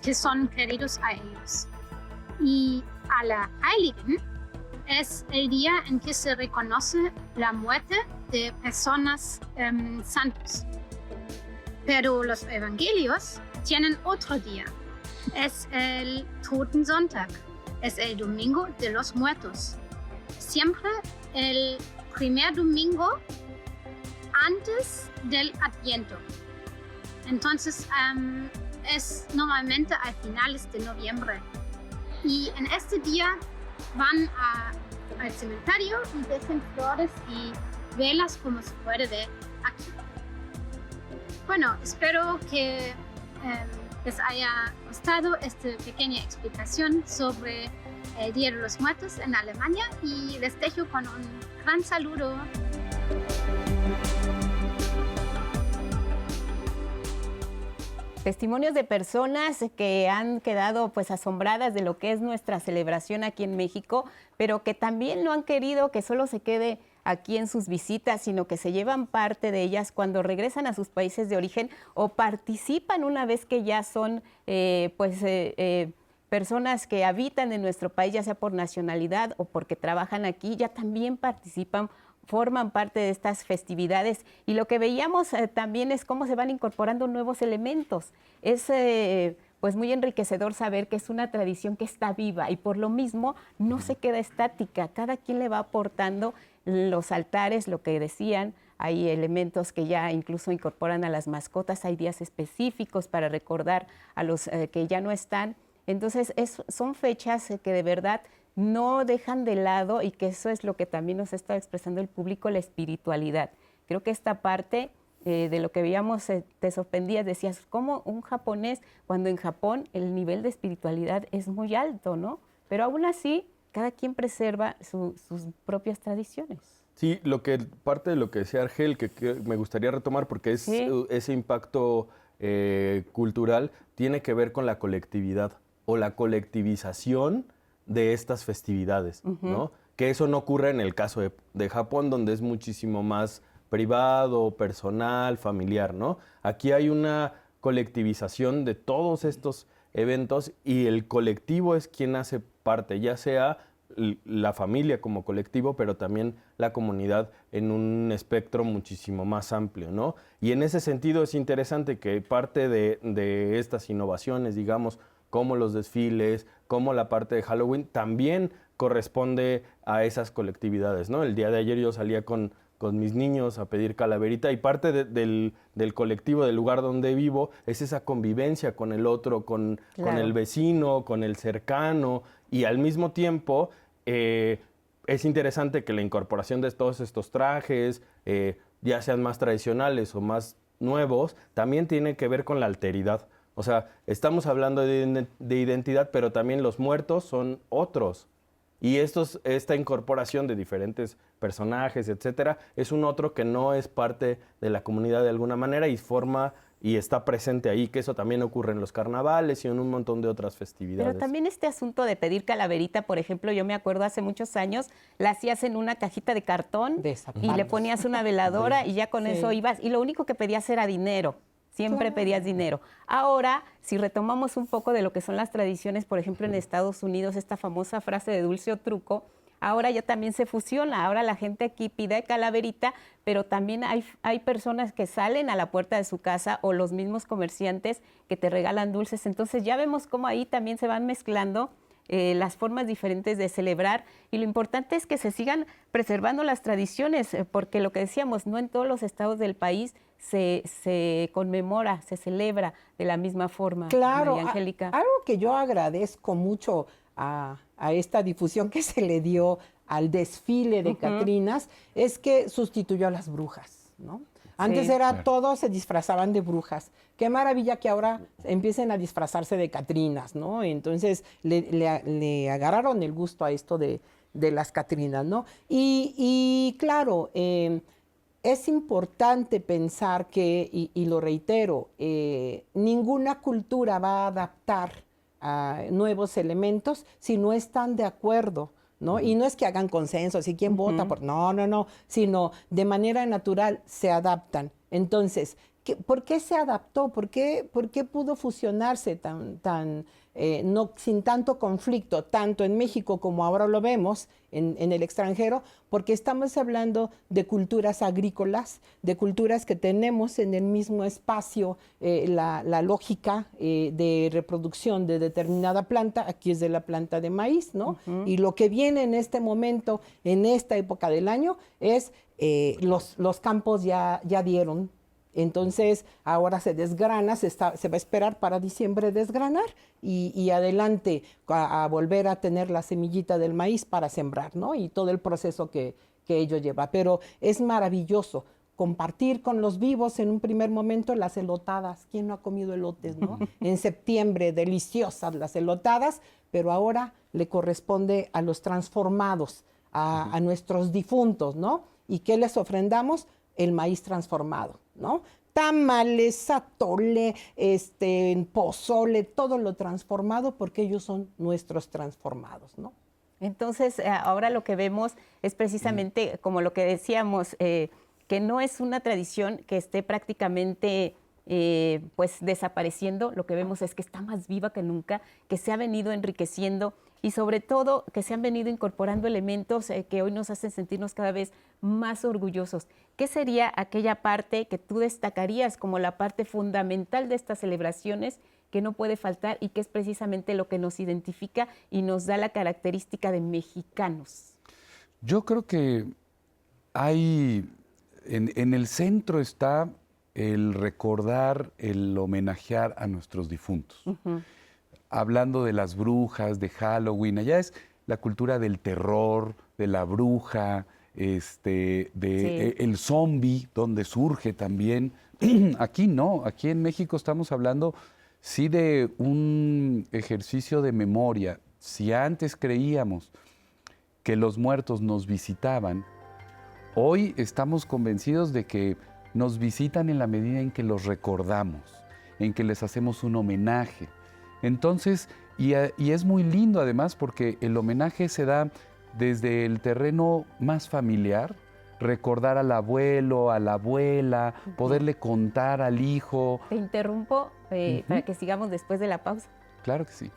J: que son queridos a ellos. Y a la Heiligen es el día en que se reconoce la muerte de personas um, santos. Pero los evangelios tienen otro día. Es el Totensonntag. Es el domingo de los muertos. Siempre el primer domingo antes del Adviento. Entonces um, es normalmente a finales de noviembre. Y en este día van a, al cementerio y dejan flores y velas como se puede ver aquí. Bueno, espero que eh, les haya gustado esta pequeña explicación sobre el Día de los Muertos en Alemania y les dejo con un gran saludo.
B: testimonios de personas que han quedado pues asombradas de lo que es nuestra celebración aquí en México, pero que también no han querido que solo se quede aquí en sus visitas, sino que se llevan parte de ellas cuando regresan a sus países de origen o participan una vez que ya son eh, pues eh, eh, personas que habitan en nuestro país, ya sea por nacionalidad o porque trabajan aquí, ya también participan forman parte de estas festividades y lo que veíamos también es cómo se van incorporando nuevos elementos. Es pues muy enriquecedor saber que es una tradición que está viva y por lo mismo no se queda estática, cada quien le va aportando los altares, lo que decían, hay elementos que ya incluso incorporan a las mascotas, hay días específicos para recordar a los eh, que ya no están. Entonces son fechas que de verdad no dejan de lado y que eso es lo que también nos está expresando el público, la espiritualidad. Creo que esta parte eh, de lo que veíamos eh, te sorprendía, decías, ¿cómo un japonés, cuando en Japón el nivel de espiritualidad es muy alto, ¿no? Pero aún así, cada quien preserva sus propias tradiciones.
F: Sí, lo que parte de lo que decía Argel, que, me gustaría retomar porque es, ese impacto eh, cultural tiene que ver con la colectividad o la colectivización de estas festividades, ¿no? Que eso no ocurre en el caso de, Japón, donde es muchísimo más privado, personal, familiar, ¿no? Aquí hay una colectivización de todos estos eventos y el colectivo es quien hace parte, ya sea la familia como colectivo, pero también la comunidad en un espectro muchísimo más amplio, ¿no? Y en ese sentido es interesante que parte de, de estas innovaciones, digamos, como los desfiles, como la parte de Halloween, también corresponde a esas colectividades, ¿no? El día de ayer yo salía con, con mis niños a pedir calaverita y parte del, colectivo, del lugar donde vivo, es esa convivencia con el otro, con, con el vecino, con el cercano y al mismo tiempo eh, es interesante que la incorporación de todos estos trajes, eh, ya sean más tradicionales o más nuevos, también tiene que ver con la alteridad. O sea, estamos hablando de, identidad, pero también los muertos son otros. Y estos, esta incorporación de diferentes personajes, etcétera, es un otro que no es parte de la comunidad de alguna manera y forma y está presente ahí, que eso también ocurre en los carnavales y en un montón de otras festividades.
B: Pero también este asunto de pedir calaverita, por ejemplo, yo me acuerdo hace muchos años, la hacías en una cajita de cartón y le ponías una veladora y ya con eso ibas, y lo único que pedías era dinero. Siempre pedías dinero. Ahora, si retomamos un poco de lo que son las tradiciones, por ejemplo, en Estados Unidos, esta famosa frase de dulce o truco, ahora ya también se fusiona. Ahora la gente aquí pide calaverita, pero también hay, hay personas que salen a la puerta de su casa o los mismos comerciantes que te regalan dulces. Entonces ya vemos cómo ahí también se van mezclando eh, las formas diferentes de celebrar y lo importante es que se sigan preservando las tradiciones, eh, porque lo que decíamos, no en todos los estados del país se, conmemora, se celebra de la misma forma.
D: Claro, Angélica. algo que yo agradezco mucho a, esta difusión que *laughs* se le dio al desfile de Catrinas es que sustituyó a las brujas, ¿no? Antes era todos se disfrazaban de brujas. Qué maravilla que ahora empiecen a disfrazarse de Catrinas, ¿no? Entonces le, agarraron el gusto a esto de, las Catrinas, ¿no? Y, claro, eh, es importante pensar que, y, lo reitero, eh, ninguna cultura va a adaptar a nuevos elementos si no están de acuerdo. ¿no? Y no es que hagan consenso, si quién vota por... No, no, no, sino de manera natural se adaptan. Entonces, ¿por qué se adaptó? ¿Por qué, por qué pudo fusionarse tan, tan eh, no, sin tanto conflicto, tanto en México como ahora lo vemos en, el extranjero? Porque estamos hablando de culturas agrícolas, de culturas que tenemos en el mismo espacio eh, la, lógica eh, de reproducción de determinada planta, aquí es de la planta de maíz, ¿no? Y lo que viene en este momento, en esta época del año, es los, los campos ya, ya dieron entonces, ahora se desgrana, se, va a esperar para diciembre desgranar y, adelante a, volver a tener la semillita del maíz para sembrar, ¿no? Y todo el proceso que, ello lleva. Pero es maravilloso compartir con los vivos en un primer momento las elotadas. ¿Quién no ha comido elotes, no? *laughs* en septiembre, deliciosas las elotadas, pero ahora le corresponde a los transformados, a, a nuestros difuntos, ¿no? ¿Y qué les ofrendamos? El maíz transformado. ¿no? Tamales, atole, este, pozole, todo lo transformado porque ellos son nuestros transformados, ¿no?
B: Entonces, eh, ahora lo que vemos es precisamente, como lo que decíamos, eh, que no es una tradición que esté prácticamente eh, pues desapareciendo, lo que vemos es que está más viva que nunca, que se ha venido enriqueciendo y sobre todo que se han venido incorporando elementos eh, que hoy nos hacen sentirnos cada vez más orgullosos. ¿Qué sería aquella parte que tú destacarías como la parte fundamental de estas celebraciones que no puede faltar y que es precisamente lo que nos identifica y nos da la característica de mexicanos?
E: Yo creo que hay, en, el centro está el recordar, el homenajear a nuestros difuntos hablando de las brujas, de Halloween, allá es la cultura del terror, de la bruja, este, de e, el zombie, donde surge también. *clears throat* aquí no, aquí en México estamos hablando sí de un ejercicio de memoria. Si antes creíamos que los muertos nos visitaban, hoy estamos convencidos de que nos visitan en la medida en que los recordamos, en que les hacemos un homenaje. Entonces, eh, y, es muy lindo además porque el homenaje se da desde el terreno más familiar, recordar al abuelo, a la abuela, poderle contar al hijo.
B: Te interrumpo eh, para que sigamos después de la pausa.
E: Claro que sí.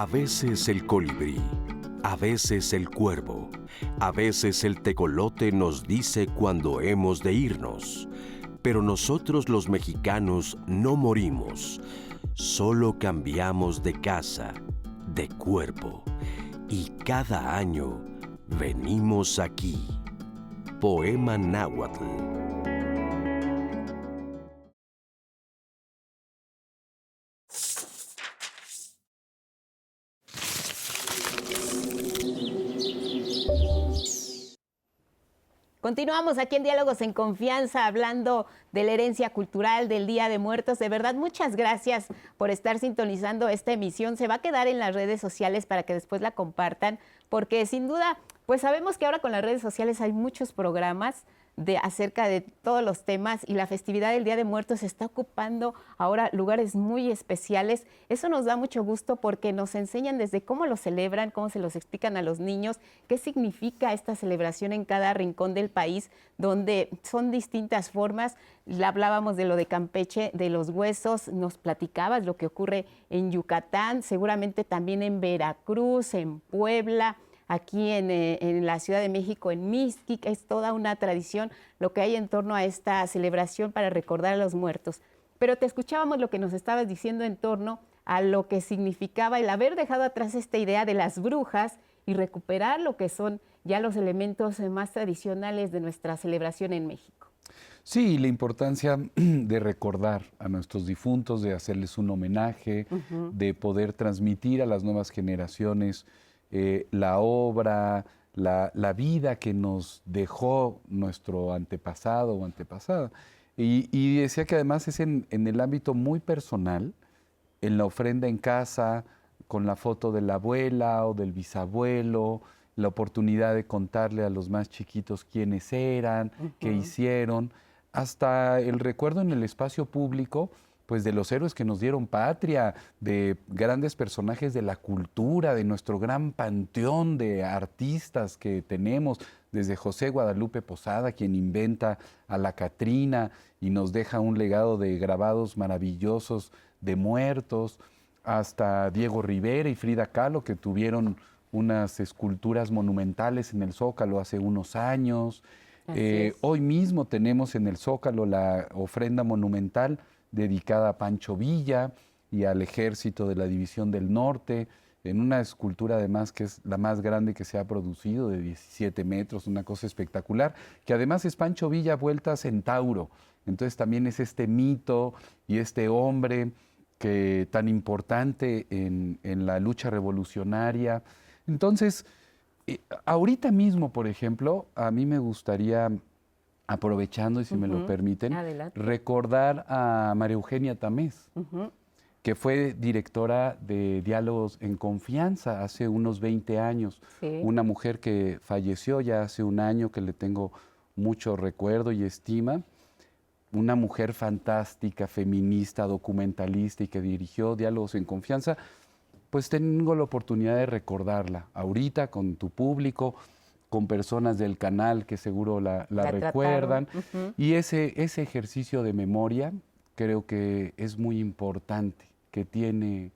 A: A veces el colibrí a veces el cuervo, a veces el tecolote nos dice cuando hemos de irnos, pero nosotros los mexicanos no morimos, solo cambiamos de casa, de cuerpo, y cada año venimos aquí. Poema náhuatl.
B: Continuamos aquí en Diálogos en Confianza hablando de la herencia cultural del Día de Muertos. De verdad, muchas gracias por estar sintonizando esta emisión. Se va a quedar en las redes sociales para que después la compartan, porque sin duda, pues sabemos que ahora con las redes sociales hay muchos programas de acerca de todos los temas y la festividad del Día de Muertos está ocupando ahora lugares muy especiales. Eso nos da mucho gusto porque nos enseñan desde cómo lo celebran, cómo se los explican a los niños, qué significa esta celebración en cada rincón del país, donde son distintas formas. Hablábamos de lo de Campeche, de los huesos, nos platicabas lo que ocurre en Yucatán, seguramente también en Veracruz, en Puebla aquí eh, en, la Ciudad de México, en Mixquic, es toda una tradición lo que hay en torno a esta celebración para recordar a los muertos. Pero te escuchábamos lo que nos estabas diciendo en torno a lo que significaba el haber dejado atrás esta idea de las brujas y recuperar lo que son ya los elementos más tradicionales de nuestra celebración en México.
E: Sí, la importancia *clears throat* de recordar a nuestros difuntos, de hacerles un homenaje, de poder transmitir a las nuevas generaciones eh, la obra, la, vida que nos dejó nuestro antepasado o antepasada. Y, decía que además es en, el ámbito muy personal, en la ofrenda en casa, con la foto de la abuela o del bisabuelo, la oportunidad de contarle a los más chiquitos quiénes eran, qué hicieron, hasta el recuerdo en el espacio público pues de los héroes que nos dieron patria, de grandes personajes de la cultura, de nuestro gran panteón de artistas que tenemos, desde José Guadalupe Posada, quien inventa a la Catrina y nos deja un legado de grabados maravillosos de muertos, hasta Diego Rivera y Frida Kahlo, que tuvieron unas esculturas monumentales en el Zócalo hace unos años. Eh, hoy mismo tenemos en el Zócalo la ofrenda monumental dedicada a Pancho Villa y al ejército de la División del Norte, en una escultura además que es la más grande que se ha producido, de 17 metros, una cosa espectacular, que además es Pancho Villa vuelta a centauro. Entonces también es este mito y este hombre que tan importante en, la lucha revolucionaria. Entonces, eh, ahorita mismo, por ejemplo, a mí me gustaría aprovechando, y si me lo permiten, recordar a María Eugenia Tamés, que fue directora de Diálogos en Confianza hace unos 20 años. Una mujer que falleció ya hace un año, que le tengo mucho recuerdo y estima. Una mujer fantástica, feminista, documentalista y que dirigió Diálogos en Confianza. Pues tengo la oportunidad de recordarla ahorita con tu público con personas del canal que seguro la, recuerdan. Y ese, ese ejercicio de memoria creo que es muy importante que tiene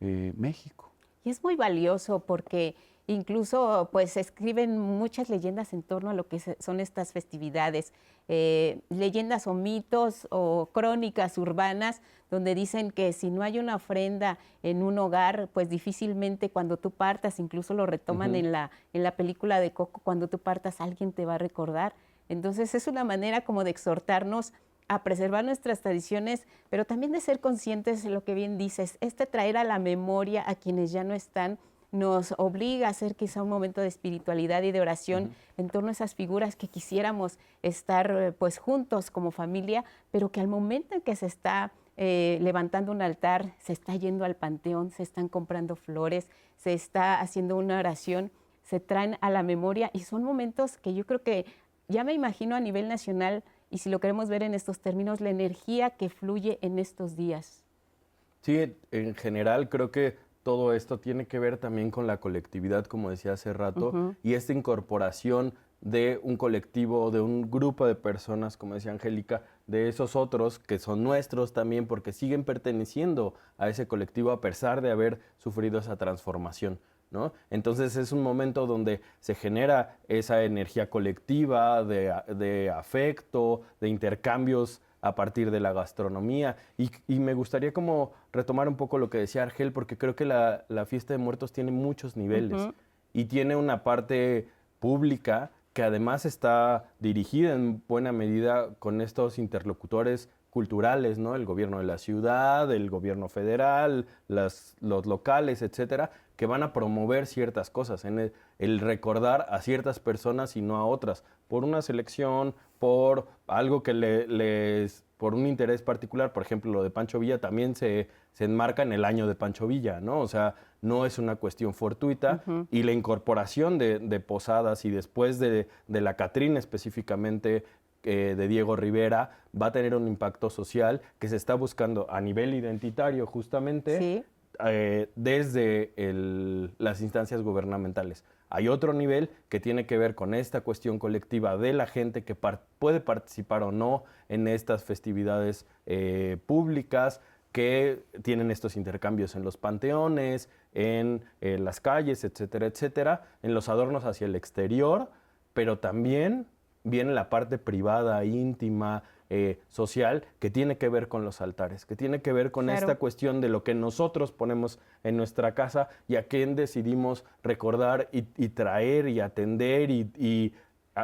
E: eh, México.
B: Y es muy valioso porque incluso pues escriben muchas leyendas en torno a lo que son estas festividades, eh, leyendas o mitos o crónicas urbanas donde dicen que si no hay una ofrenda en un hogar, pues difícilmente cuando tú partas, incluso lo retoman en, la, en la película de Coco, cuando tú partas alguien te va a recordar. Entonces es una manera como de exhortarnos a preservar nuestras tradiciones, pero también de ser conscientes de lo que bien dices, este traer a la memoria a quienes ya no están nos obliga a hacer quizá un momento de espiritualidad y de oración en torno a esas figuras que quisiéramos estar pues juntos como familia, pero que al momento en que se está eh, levantando un altar, se está yendo al panteón, se están comprando flores, se está haciendo una oración, se traen a la memoria y son momentos que yo creo que ya me imagino a nivel nacional y si lo queremos ver en estos términos, la energía que fluye en estos días.
F: Sí, en general creo que todo esto tiene que ver también con la colectividad, como decía hace rato, y esta incorporación de un colectivo, de un grupo de personas, como decía Angélica, de esos otros que son nuestros también porque siguen perteneciendo a ese colectivo a pesar de haber sufrido esa transformación. ¿no? Entonces es un momento donde se genera esa energía colectiva de, afecto, de intercambios a partir de la gastronomía. Y, me gustaría como retomar un poco lo que decía Argel, porque creo que la, fiesta de muertos tiene muchos niveles y tiene una parte pública que además está dirigida en buena medida con estos interlocutores culturales, ¿no? El gobierno de la ciudad, el gobierno federal, los locales, etcétera, que van a promover ciertas cosas, en el, recordar a ciertas personas y no a otras, por una selección, por algo que les por un interés particular, por ejemplo, lo de Pancho Villa también se, se enmarca en el año de Pancho Villa, ¿no? O sea, no es una cuestión fortuita y la incorporación de, Posadas y después de, la Catrina específicamente eh, de Diego Rivera va a tener un impacto social que se está buscando a nivel identitario justamente eh, desde las instancias gubernamentales. Hay otro nivel que tiene que ver con esta cuestión colectiva de la gente que puede participar o no en estas festividades eh, públicas, que tienen estos intercambios en los panteones, en, las calles, etcétera, etcétera, en los adornos hacia el exterior, pero también viene la parte privada, íntima, eh, social que tiene que ver con los altares, que tiene que ver con esta cuestión de lo que nosotros ponemos en nuestra casa y a quién decidimos recordar y, traer y atender y,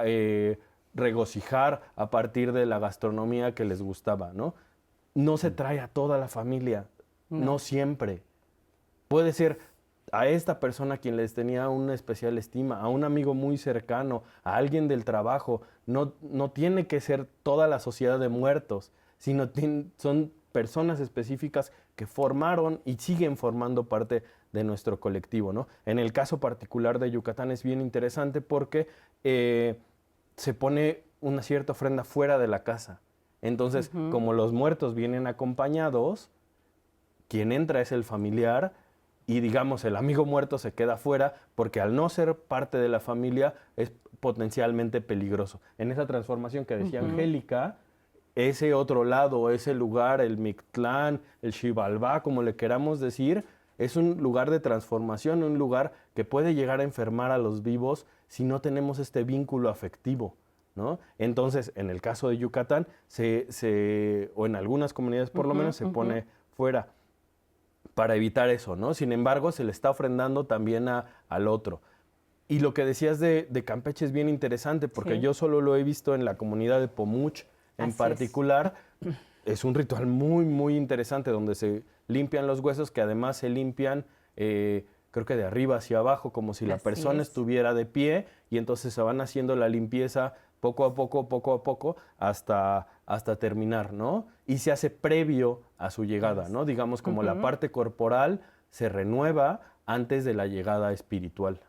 F: eh, regocijar a partir de la gastronomía que les gustaba, ¿no? No se trae a toda la familia, no siempre. Puede ser a esta persona a quien les tenía una especial estima, a un amigo muy cercano, a alguien del trabajo. No, no tiene que ser toda la sociedad de muertos, sino son personas específicas que formaron y siguen formando parte de nuestro colectivo. ¿no? En el caso particular de Yucatán es bien interesante porque eh, se pone una cierta ofrenda fuera de la casa. Entonces, como los muertos vienen acompañados, quien entra es el familiar y digamos el amigo muerto se queda fuera porque al no ser parte de la familia es potencialmente peligroso. En esa transformación que decía Angélica, ese otro lado, ese lugar, el Mictlán, el Xibalbá, como le queramos decir, es un lugar de transformación, un lugar que puede llegar a enfermar a los vivos si no tenemos este vínculo afectivo. ¿no? Entonces, en el caso de Yucatán, se, o en algunas comunidades por lo menos, se pone fuera para evitar eso, ¿no? Sin embargo, se le está ofrendando también a, al otro. Y lo que decías de, Campeche es bien interesante, porque yo solo lo he visto en la comunidad de Pomuch en particular. Es. un ritual muy, muy interesante, donde se limpian los huesos, que además se limpian, eh, creo que de arriba hacia abajo, como si la persona estuviera de pie, y entonces se van haciendo la limpieza poco a poco, poco a poco, hasta, hasta terminar, ¿no? Y se hace previo a su llegada, ¿no? Digamos como la parte corporal se renueva antes de la llegada espiritual.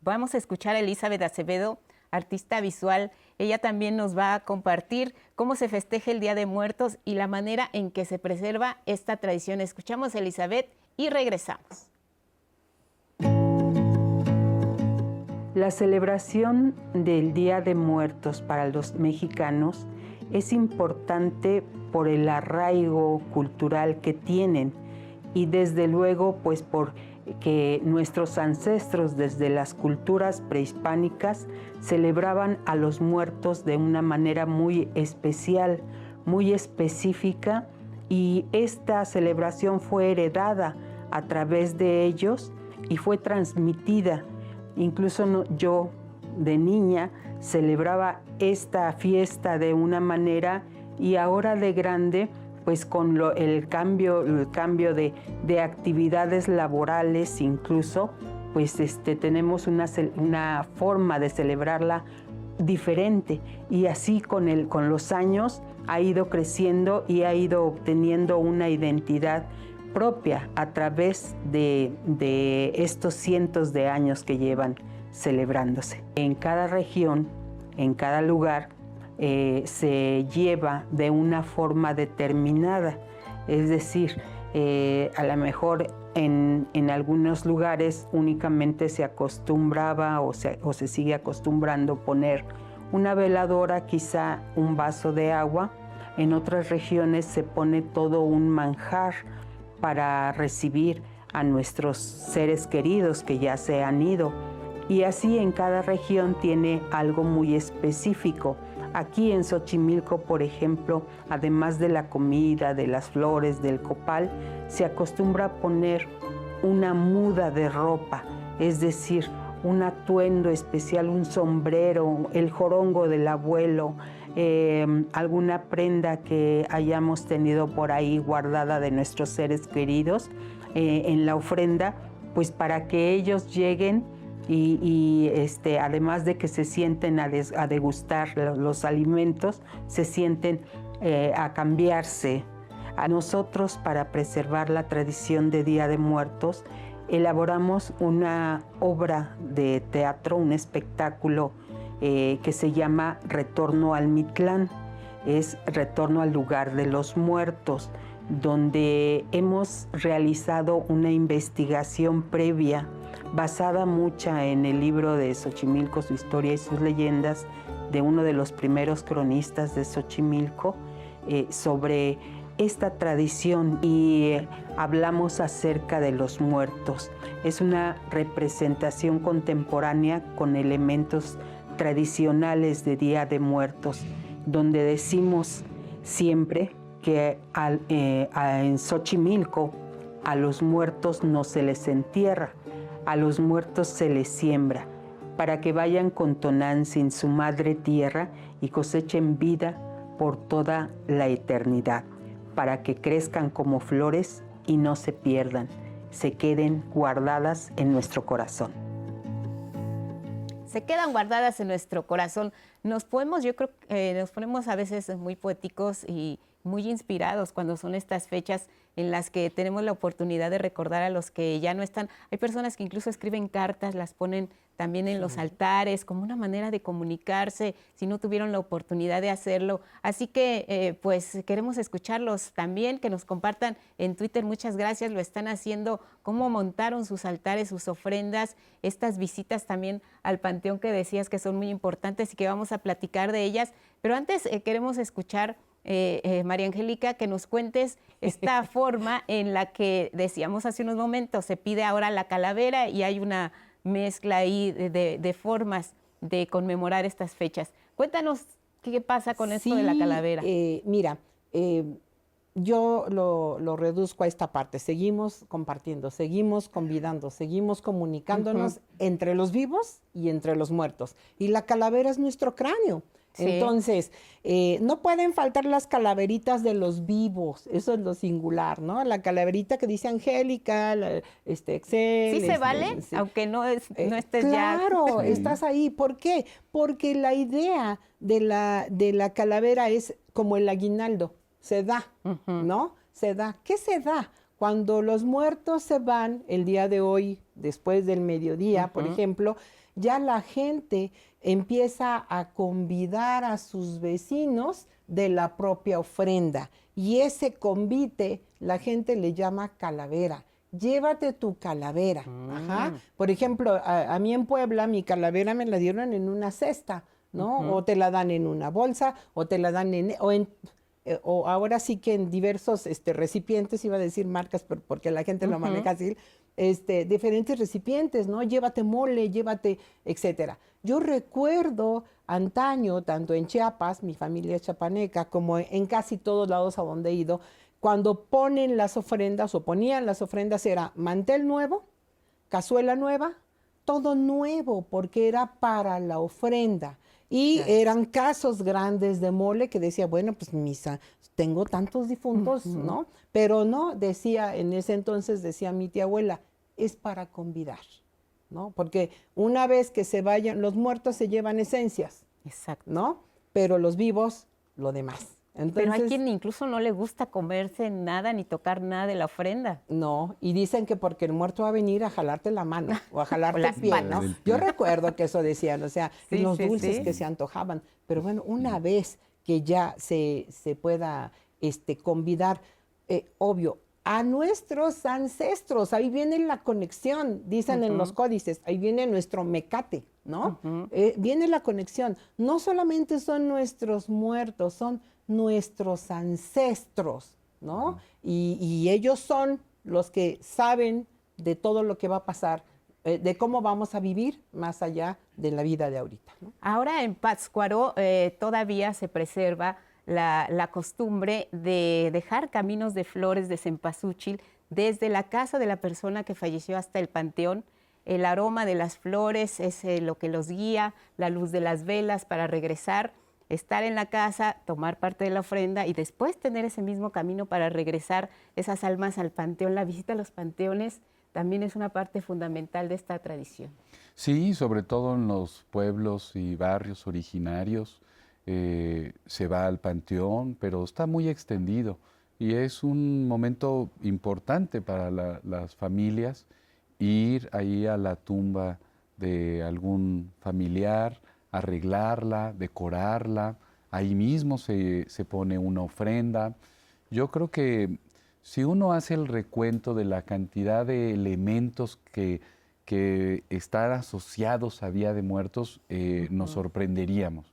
B: Vamos a escuchar a Elizabeth Acevedo, artista visual. Ella también nos va a compartir cómo se festeja el Día de Muertos y la manera en que se preserva esta tradición. Escuchamos a Elizabeth y regresamos.
K: La celebración del Día de Muertos para los mexicanos es importante por el arraigo cultural que tienen y desde luego pues por que nuestros ancestros desde las culturas prehispánicas celebraban a los muertos de una manera muy especial, muy específica y esta celebración fue heredada a través de ellos y fue transmitida Incluso yo de niña celebraba esta fiesta de una manera y ahora de grande, pues con el cambio, el cambio de, actividades laborales incluso, pues este, tenemos una, forma de celebrarla diferente. Y así con, con los años ha ido creciendo y ha ido obteniendo una identidad propia a través de, estos cientos de años que llevan celebrándose. En cada región, en cada lugar, eh, se lleva de una forma determinada, es decir, eh, a lo mejor en, algunos lugares únicamente se acostumbraba o se, o se sigue acostumbrando poner una veladora, quizá un vaso de agua, en otras regiones se pone todo un manjar, para recibir a nuestros seres queridos que ya se han ido. Y así en cada región tiene algo muy específico. Aquí en Xochimilco, por ejemplo, además de la comida, de las flores, del copal, se acostumbra a poner una muda de ropa, es decir, un atuendo especial, un sombrero, el jorongo del abuelo, Em, alguna prenda que hayamos tenido por ahí guardada de nuestros seres queridos eh, en la ofrenda, pues para que ellos lleguen y, este, además de que se sienten a, degustar los, alimentos, se sienten eh, a cambiarse. A nosotros, para preservar la tradición de Día de Muertos, elaboramos una obra de teatro, un espectáculo eh, que se llama Retorno al Mitlán, es Retorno al lugar de los muertos, donde hemos realizado una investigación previa basada mucha en el libro de Xochimilco, su historia y sus leyendas, de uno de los primeros cronistas de Xochimilco, eh, sobre esta tradición y eh, hablamos acerca de los muertos. Es una representación contemporánea con elementos tradicionales de Día de Muertos, donde decimos siempre que eh, en Xochimilco a los muertos no se les entierra, a los muertos se les siembra, para que vayan con Tonantzin en su madre tierra y cosechen vida por toda la eternidad, para que crezcan como flores y no se pierdan, se queden guardadas en nuestro corazón
B: se quedan guardadas en nuestro corazón. Nos podemos, yo creo, eh, nos ponemos a veces muy poéticos y muy inspirados cuando son estas fechas en las que tenemos la oportunidad de recordar a los que ya no están. Hay personas que incluso escriben cartas, las ponen también en los altares, como una manera de comunicarse, si no tuvieron la oportunidad de hacerlo. Así que, eh, pues, queremos escucharlos también, que nos compartan en Twitter. Muchas gracias, lo están haciendo, cómo montaron sus altares, sus ofrendas, estas visitas también al Panteón que decías que son muy importantes y que vamos a platicar de ellas. Pero antes eh, queremos escuchar eh, eh, María Angélica, que nos cuentes esta *laughs* forma en la que decíamos hace unos momentos, se pide ahora la calavera y hay una mezcla ahí de, formas de conmemorar estas fechas. Cuéntanos qué pasa con esto de la calavera.
D: Eh, mira, yo lo, lo, reduzco a esta parte. Seguimos compartiendo, seguimos convidando, seguimos comunicándonos entre los vivos y entre los muertos. Y la calavera es nuestro cráneo. Entonces, eh, no pueden faltar las calaveritas de los vivos, eso es lo singular, ¿no? La calaverita que dice Angélica, este Excel.
B: ¿Sí se
D: este,
B: vale? Aunque no, es, no estés
D: ya. Claro, *laughs* estás ahí. ¿Por qué? Porque la idea de la, de la calavera es como el aguinaldo, se da, ¿no? Se da. ¿Qué se da? Cuando los muertos se van el día de hoy, después del mediodía, por ejemplo, ya la gente empieza a convidar a sus vecinos de la propia ofrenda. Y ese convite la gente le llama calavera. Llévate tu calavera. Ajá. Mm. Por ejemplo, a, mí en Puebla mi calavera me la dieron en una cesta, ¿no? O te la dan en una bolsa, o te la dan en, o en eh, o ahora sí que en diversos este, recipientes, iba a decir marcas porque la gente lo maneja así, este, diferentes recipientes, ¿no? Llévate mole, llévate, etcétera. Yo recuerdo antaño, tanto en Chiapas, mi familia es chapaneca, como en casi todos lados a donde he ido, cuando ponen las ofrendas o ponían las ofrendas era mantel nuevo, cazuela nueva, todo nuevo, porque era para la ofrenda. Y eran casos grandes de mole que decía, bueno, pues misa, tengo tantos difuntos, ¿no? Pero no, decía, en ese entonces decía mi tía abuela, es para convidar, ¿no? Porque una vez que se vayan, los muertos se llevan esencias,
B: Exacto.
D: ¿no? Pero los vivos, lo demás.
B: Pero hay quien incluso no le gusta comerse nada ni tocar nada de la ofrenda.
D: No, y dicen que porque el muerto va a venir a jalarte la mano o a jalarte *laughs* el pie, ¿no? Yo recuerdo que eso decían, o sea, *laughs* los dulces que se antojaban. Pero bueno, una vez que ya se, se pueda este, convidar, eh, obvio, a nuestros ancestros, ahí viene la conexión, dicen en los códices, ahí viene nuestro mecate, ¿no? Eh, viene la conexión. No solamente son nuestros muertos, son nuestros ancestros, ¿no? y, ellos son los que saben de todo lo que va a pasar, eh, de cómo vamos a vivir más allá de la vida de ahorita.
B: Ahora en Pátzcuaro eh, todavía se preserva la, costumbre de dejar caminos de flores de cempasúchil desde la casa de la persona que falleció hasta el panteón. El aroma de las flores es eh, lo que los guía, la luz de las velas para regresar estar en la casa, tomar parte de la ofrenda y después tener ese mismo camino para regresar esas almas al panteón. La visita a los panteones también es una parte fundamental de esta tradición.
E: Sí, sobre todo en los pueblos y barrios originarios eh, se va al panteón, pero está muy extendido y es un momento importante para las familias ir ahí a la tumba de algún familiar, arreglarla, decorarla, ahí mismo se, pone una ofrenda. Yo creo que si uno hace el recuento de la cantidad de elementos que, que están asociados a Día de Muertos, eh, nos sorprenderíamos.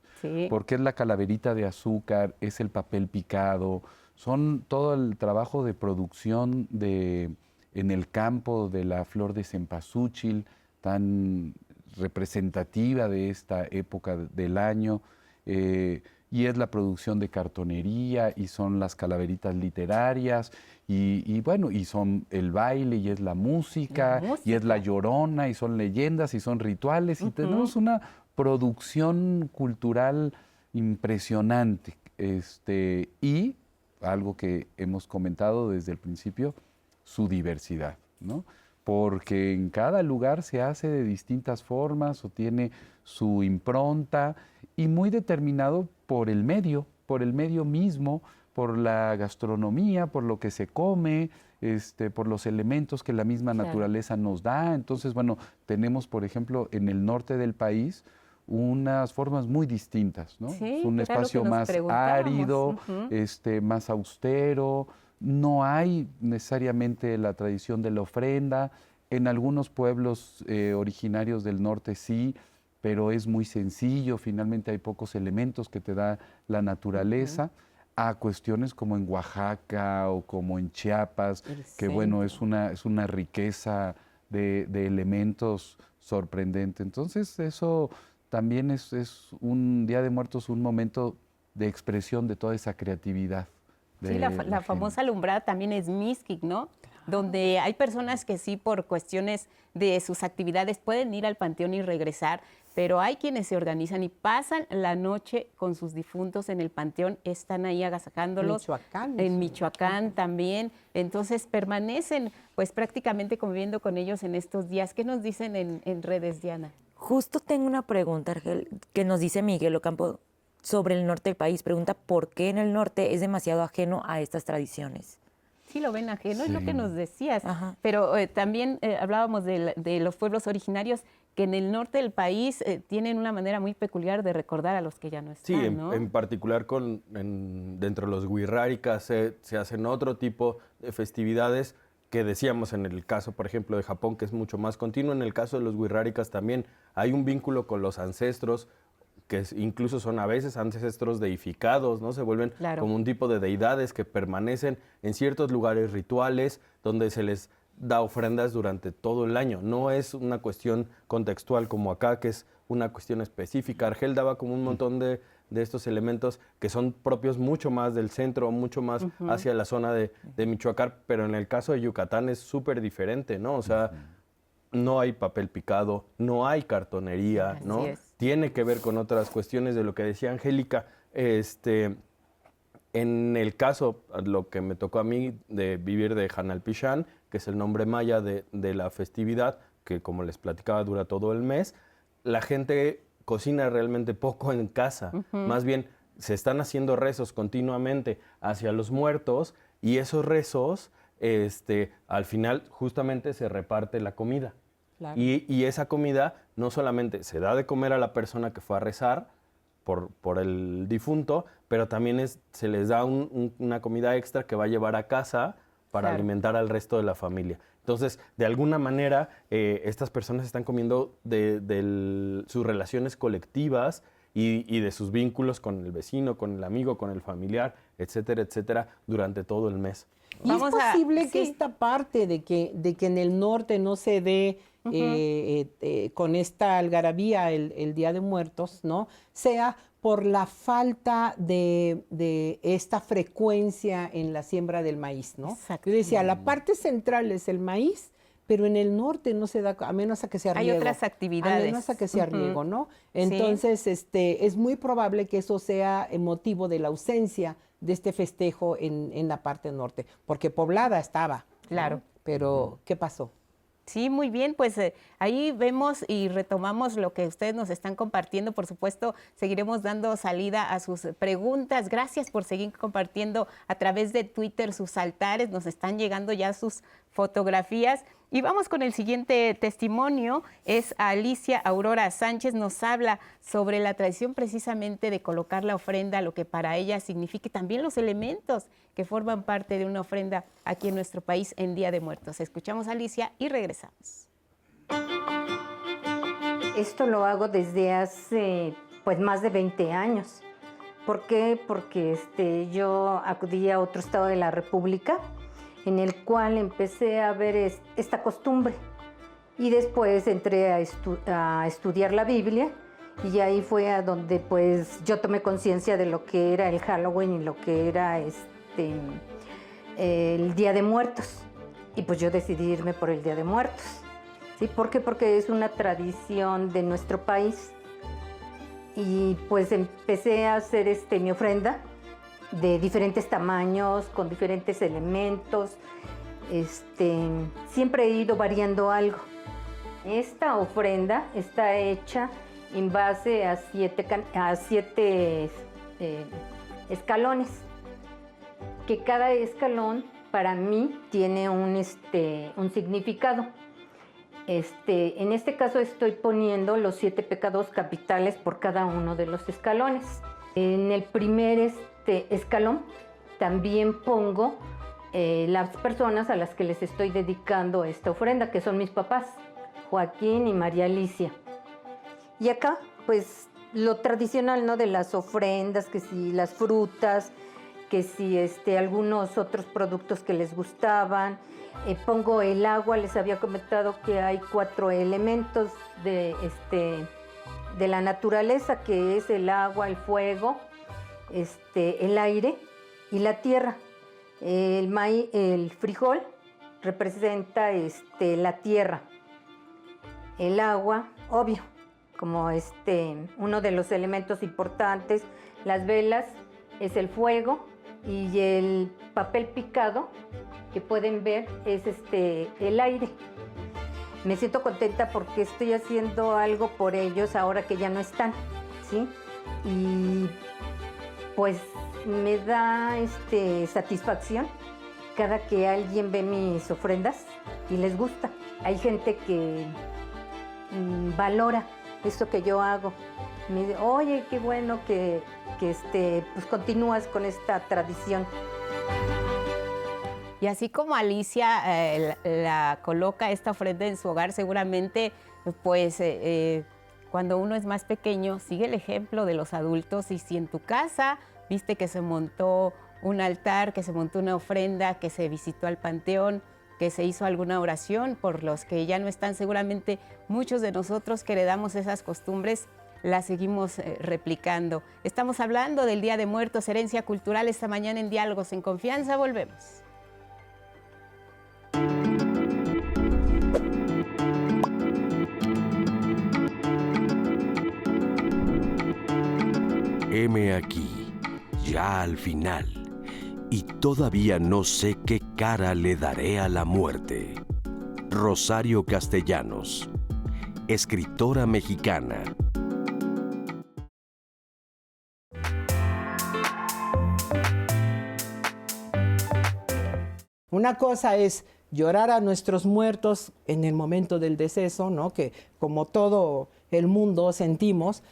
E: Porque es la calaverita de azúcar, es el papel picado, son todo el trabajo de producción de, en el campo de la flor de cempasúchil, tan representativa de esta época del año. Eh, y es la producción de cartonería y son las calaveritas literarias y, bueno, y son el baile y es la música, y es la llorona y son leyendas y son rituales y tenemos una producción cultural impresionante. Este, y algo que hemos comentado desde el principio, su diversidad, ¿no? porque en cada lugar se hace de distintas formas o tiene su impronta y muy determinado por el medio, por el medio mismo, por la gastronomía, por lo que se come, este, por los elementos que la misma naturaleza nos da. Entonces, bueno, tenemos, por ejemplo, en el norte del país, unas formas muy distintas, ¿no?
B: Sí,
E: un
B: era lo
E: espacio más árido, este, más austero, no hay necesariamente la tradición de la ofrenda, en algunos pueblos eh, originarios del norte sí, pero es muy sencillo, finalmente hay pocos elementos que te da la naturaleza, a cuestiones como en Oaxaca o como en Chiapas,
D: El
E: que bueno, es una, es una riqueza de, de elementos sorprendente. Entonces eso también es, es un Día de Muertos, un momento de expresión de toda esa creatividad.
B: Sí, la, fa- la
E: gente.
B: famosa alumbrada también es Mixquic, ¿no? Donde hay personas que sí, por cuestiones de sus actividades, pueden ir al panteón y regresar, pero hay quienes se organizan y pasan la noche con sus difuntos en el panteón, están ahí agasajándolos.
D: Michoacán.
B: En Michoacán también. Entonces permanecen pues prácticamente conviviendo con ellos en estos días. ¿Qué nos dicen en, en redes, Diana?
C: Justo tengo una pregunta, Argel, que nos dice Miguel Ocampo sobre el norte del país. Pregunta por qué en el norte es demasiado ajeno a estas tradiciones.
B: Sí, lo ven ajeno, es lo que
E: Sí.
B: nos decías.
C: Ajá.
B: Pero eh, también eh, hablábamos de, la- de los pueblos originarios que en el norte del país eh, tienen una manera muy peculiar de recordar a los que ya no
F: Sí,
B: están,
F: en,
B: ¿no?
F: en particular con, en- dentro de los wixárikas se, se hacen otro tipo de festividades que decíamos en el caso, por ejemplo, de Japón, que es mucho más continuo. En el caso de los wixárikas también hay un vínculo con los ancestros, que incluso son a veces ancestros deificados, ¿no? Se vuelven
B: Claro.
F: como un tipo de deidades que permanecen en ciertos lugares rituales donde se les da ofrendas durante todo el año. No es una cuestión contextual como acá, que es una cuestión específica. Argel daba como un montón de, de estos elementos que son propios mucho más del centro, mucho más hacia la zona de, de Michoacán, pero en el caso de Yucatán es súper diferente, ¿no? O sea, no hay papel picado, no hay cartonería,
B: Así
F: ¿no?
B: es.
F: Tiene que ver con otras cuestiones de lo que decía Angélica. Este, en el caso, lo que me tocó a mí de vivir de Hanalpichán, que es el nombre maya de, de la festividad, que como les platicaba dura todo el mes, la gente cocina realmente poco en casa. Más bien, se están haciendo rezos continuamente hacia los muertos y esos rezos, este, al final justamente se reparte la comida.
D: Claro.
F: Y, y esa comida no solamente se da de comer a la persona que fue a rezar por, por el difunto, pero también es, se les da un- un- una comida extra que va a llevar a casa para
B: Claro.
F: alimentar al resto de la familia. Entonces, de alguna manera, eh, estas personas están comiendo de, sus relaciones colectivas y, y de sus vínculos con el vecino, con el amigo, con el familiar, etcétera, etcétera, durante todo el mes.
D: Y
B: Vamos
D: es
B: a-
D: posible que
B: sí.
D: esta parte de que, de que en el norte no se dé eh, eh, eh, con esta algarabía el, el Día de Muertos, ¿no? Sea por la falta de, de esta frecuencia en la siembra del maíz, ¿no?
B: Exacto.
D: Yo decía, la parte central es el maíz, pero en el norte no se da, a menos a que sea
B: Hay
D: riego.
B: otras
D: A
B: actividades.
D: menos a que sea riego, ¿no?
B: Sí.
D: Entonces, este, es muy probable que eso sea motivo de la ausencia de este festejo en, en la parte norte, porque poblada estaba. ¿no?
B: Claro.
D: Pero, ¿qué pasó?
B: Sí, muy bien, pues eh, ahí vemos y retomamos lo que ustedes nos están compartiendo. Por supuesto, seguiremos dando salida a sus preguntas. Gracias por seguir compartiendo a través de Twitter sus altares. Nos están llegando ya sus fotografías. Y vamos con el siguiente testimonio. Es Alicia Aurora Sánchez. Nos habla sobre la tradición precisamente de colocar la ofrenda, lo que para ella significa también los elementos que forman parte de una ofrenda aquí en nuestro país en Día de Muertos. Escuchamos a Alicia y regresamos.
L: Esto lo hago desde hace pues más de 20 años. ¿Por qué? Porque este, yo acudí a otro estado de la República en el cual empecé a ver es- esta costumbre y después entré a estudiar la Biblia y ahí fue a donde pues yo tomé conciencia de lo que era el Halloween y lo que era este, el Día de Muertos y pues yo decidí irme por el Día de Muertos. ¿Sí? ¿Por qué? Porque es una tradición de nuestro país. Y pues empecé a hacer este, mi ofrenda de diferentes tamaños, con diferentes elementos. Este, siempre he ido variando algo. Esta ofrenda está hecha en base a siete, a siete eh, escalones. porque cada escalón para mí tiene un, este, un significado. Este, en este caso estoy poniendo los siete pecados capitales por cada uno de los escalones. En el primer este, escalón también pongo eh, las personas a las que les estoy dedicando esta ofrenda, que son mis papás, Joaquín y María Alicia. Y acá, pues lo tradicional, ¿no? De las ofrendas, que si las frutas, que si este, algunos otros productos que les gustaban. Eh, pongo el agua, les había comentado que hay cuatro elementos de, este, de la naturaleza, que es el agua, el fuego, este, el aire y la tierra. El, maíz, el frijol representa este, la tierra, el agua, obvio, como este, uno de los elementos importantes, las velas es el fuego y el papel picado que pueden ver es este, el aire. Me siento contenta porque estoy haciendo algo por ellos ahora que ya no están, ¿sí? Y pues me da este, satisfacción cada que alguien ve mis ofrendas y les gusta. Hay gente que mm, valora esto que yo hago. Me dice, oye, qué bueno que, que este, pues continúas con esta tradición.
B: Y así como Alicia eh, la, coloca esta ofrenda en su hogar, seguramente, pues eh, eh, cuando uno es más pequeño, sigue el ejemplo de los adultos y si en tu casa viste que se montó un altar, que se montó una ofrenda, que se visitó al panteón, que se hizo alguna oración por los que ya no están, seguramente muchos de nosotros que heredamos esas costumbres las seguimos replicando. Estamos hablando del Día de Muertos, herencia cultural, esta mañana en Diálogos en Confianza, volvemos.
A: Heme aquí, ya al final, y todavía no sé qué cara le daré a la muerte. Rosario Castellanos, escritora mexicana.
D: Una cosa es llorar a nuestros muertos en el momento del deceso, ¿no? Que como todo el mundo sentimos,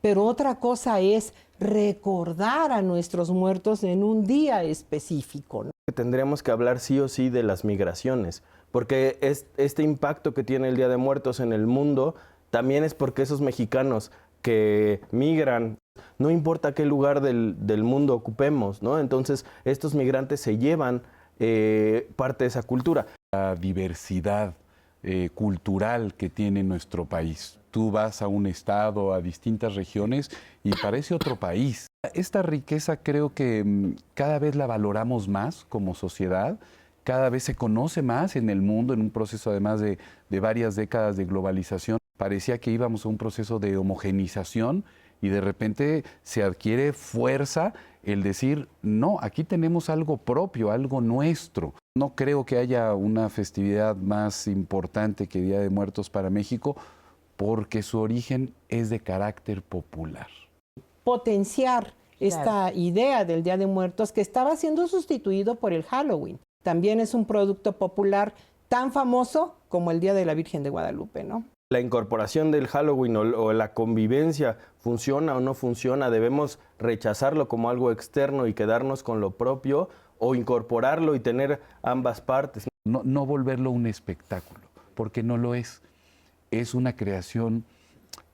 D: pero otra cosa es recordar a nuestros muertos en un día específico.
F: Tendríamos que hablar sí o sí de las migraciones, porque este impacto que tiene el Día de Muertos en el mundo también es porque esos mexicanos que migran, no importa qué lugar del, mundo ocupemos, ¿no? Entonces estos migrantes se llevan eh, parte de esa cultura.
E: La diversidad eh, cultural que tiene nuestro país. Tú vas a un estado, a distintas regiones y parece otro país. Esta riqueza creo que mm, cada vez la valoramos más como sociedad, cada vez se conoce más en el mundo, en un proceso además de, de varias décadas de globalización. Parecía que íbamos a un proceso de homogenización y de repente se adquiere fuerza el decir, no, aquí tenemos algo propio, algo nuestro. No creo que haya una festividad más importante que Día de Muertos para México porque su origen es de carácter popular.
D: Potenciar esta idea del Día de Muertos que estaba siendo sustituido por el Halloween. También es un producto popular tan famoso como el Día de la Virgen de Guadalupe, ¿no?
F: la incorporación del Halloween o, la convivencia funciona o no funciona, debemos rechazarlo como algo externo y quedarnos con lo propio o incorporarlo y tener ambas partes.
E: No, no volverlo un espectáculo, porque no lo es. Es una creación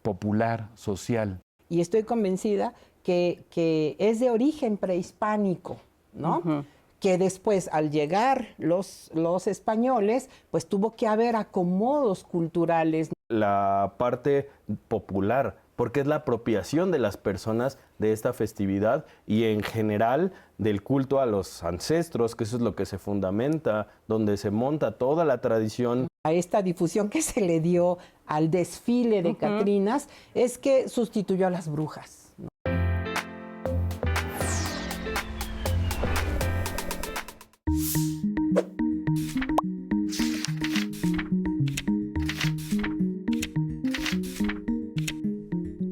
E: popular, social.
D: Y estoy convencida que, que es de origen prehispánico, ¿no? que después al llegar los, los españoles, pues tuvo que haber acomodos culturales.
F: La parte popular, porque es la apropiación de las personas de esta festividad y en general del culto a los ancestros, que eso es lo que se fundamenta, donde se monta toda la tradición.
D: A esta difusión que se le dio al desfile de Catrinas es que sustituyó a las brujas.